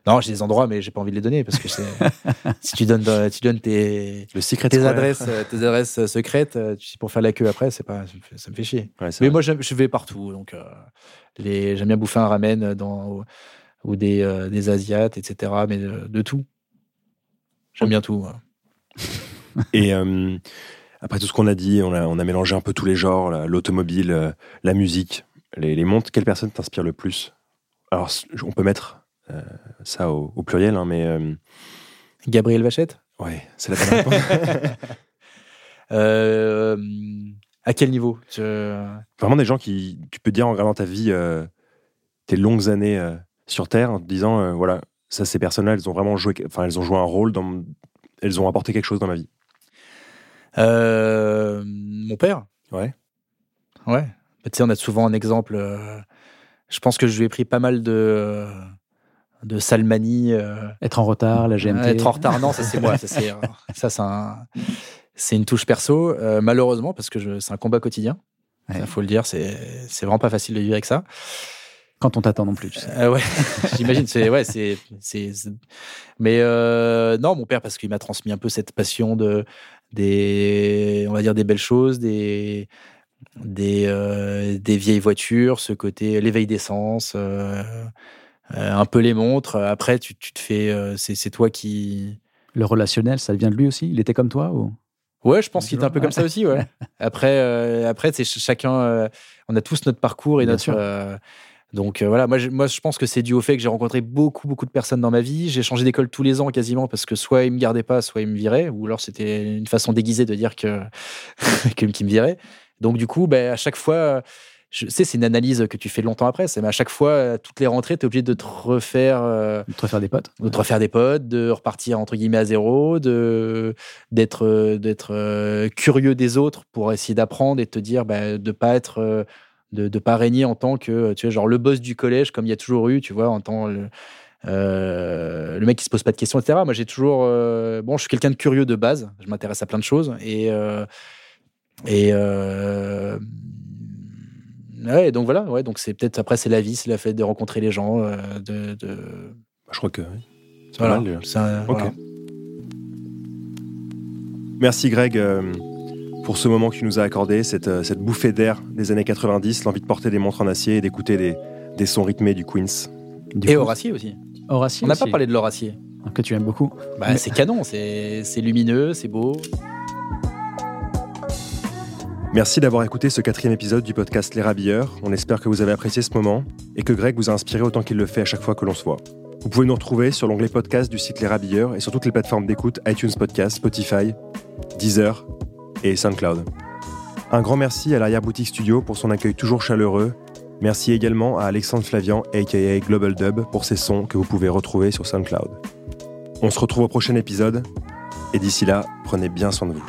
Non, j'ai des endroits, mais j'ai pas envie de les donner parce que <laughs> si tu donnes, tu donnes tes, Le secret tes adresses, tes adresses secrètes, tu sais, pour faire la queue après, c'est pas, ça me fait, chier. Ouais, Mais vrai. moi, je vais partout, donc les, j'aime bien bouffer un ramen dans ou des, euh, des asiates, etc. Mais de, de tout. J'aime bien tout. <laughs> Et euh, après tout ce qu'on a dit, on a, on a mélangé un peu tous les genres, la- l'automobile, euh, la musique, les, les montres. Quelle personne t'inspire le plus? Alors, on peut mettre euh, ça au, au pluriel, hein, mais euh, Gabriel Vachette? ouais, c'est la bonne réponse. <laughs> À quel niveau? Je- Vraiment des gens qui, tu peux dire en regardant ta vie, tes longues années sur Terre, en te disant, voilà, ça, ces personnes-là, elles ont vraiment joué, enfin, elles ont joué un rôle dans, elles ont apporté quelque chose dans ma vie. Euh, mon père? Ouais. Ouais. Bah, tu sais, on a souvent un exemple. euh, je pense que je lui ai pris pas mal de de salmanie. euh, Être en retard, la GMT. être en retard, non, ça c'est moi. Ça c'est <laughs> ça, c'est un- c'est une touche perso. euh, malheureusement, parce que je- c'est un combat quotidien. Il Ouais. faut le dire, c'est c'est vraiment pas facile de vivre avec ça. Quand on t'attend non plus, tu sais. Euh, ouais, <laughs> j'imagine. C'est ouais, c'est c'est. Mais euh, non, mon père parce qu'il m'a transmis un peu cette passion de des, on va dire des belles choses, des des euh, des vieilles voitures, ce côté l'éveil d'essence, euh, un peu les montres. Après, tu, tu te fais, c'est c'est toi qui. Le relationnel, ça vient de lui aussi? Il était comme toi ou? Ouais, je pense qu'il était un peu comme ça aussi. Ouais. <laughs> Après, après, c'est ch- chacun. on a tous notre parcours et Bien notre. Euh, donc euh, voilà, moi je, moi je pense que c'est dû au fait que j'ai rencontré beaucoup beaucoup de personnes dans ma vie. J'ai changé d'école tous les ans quasiment parce que soit ils me gardaient pas, soit ils me viraient, ou alors c'était une façon déguisée de dire que <laughs> qu'ils me viraient. Donc du coup, ben, à chaque fois, je sais c'est une analyse que tu fais longtemps après. C'est mais à chaque fois, à toutes les rentrées, tu es obligé de te refaire. euh, de te refaire des potes de te refaire des potes, de repartir entre guillemets à zéro, de d'être euh, d'être euh, curieux des autres pour essayer d'apprendre et de te dire bah, de pas être euh, de, de pas régner en tant que tu vois genre le boss du collège comme il y a toujours eu tu vois en tant le euh, le mec qui se pose pas de questions etc moi j'ai toujours euh, bon je suis quelqu'un de curieux de base je m'intéresse à plein de choses et euh, et euh, ouais donc voilà ouais donc c'est peut-être après c'est la vie c'est la fête de rencontrer les gens de, de je crois que oui. C'est pas mal, un- Ok. voilà. Merci Greg pour ce moment que tu nous as accordé, cette, euh, cette bouffée d'air des années 90, l'envie de porter des montres en acier et d'écouter des, des sons rythmés du Queens. Du Et coup, Horacier aussi. Horacier On n'a pas parlé de l'Horacier. Que tu aimes beaucoup. Bah, Mais- C'est canon, c'est c'est lumineux, c'est beau. Merci d'avoir écouté ce quatrième épisode du podcast Les Rabilleurs. On espère que vous avez apprécié ce moment et que Greg vous a inspiré autant qu'il le fait à chaque fois que l'on se voit. Vous pouvez nous retrouver sur l'onglet podcast du site Les Rabilleurs et sur toutes les plateformes d'écoute iTunes Podcast, Spotify, Deezer et SoundCloud. Un grand merci à l'arrière-boutique studio pour son accueil toujours chaleureux. Merci également à Alexandre Flavian, aka Global Dub, pour ses sons que vous pouvez retrouver sur SoundCloud. On se retrouve au prochain épisode et d'ici là, prenez bien soin de vous.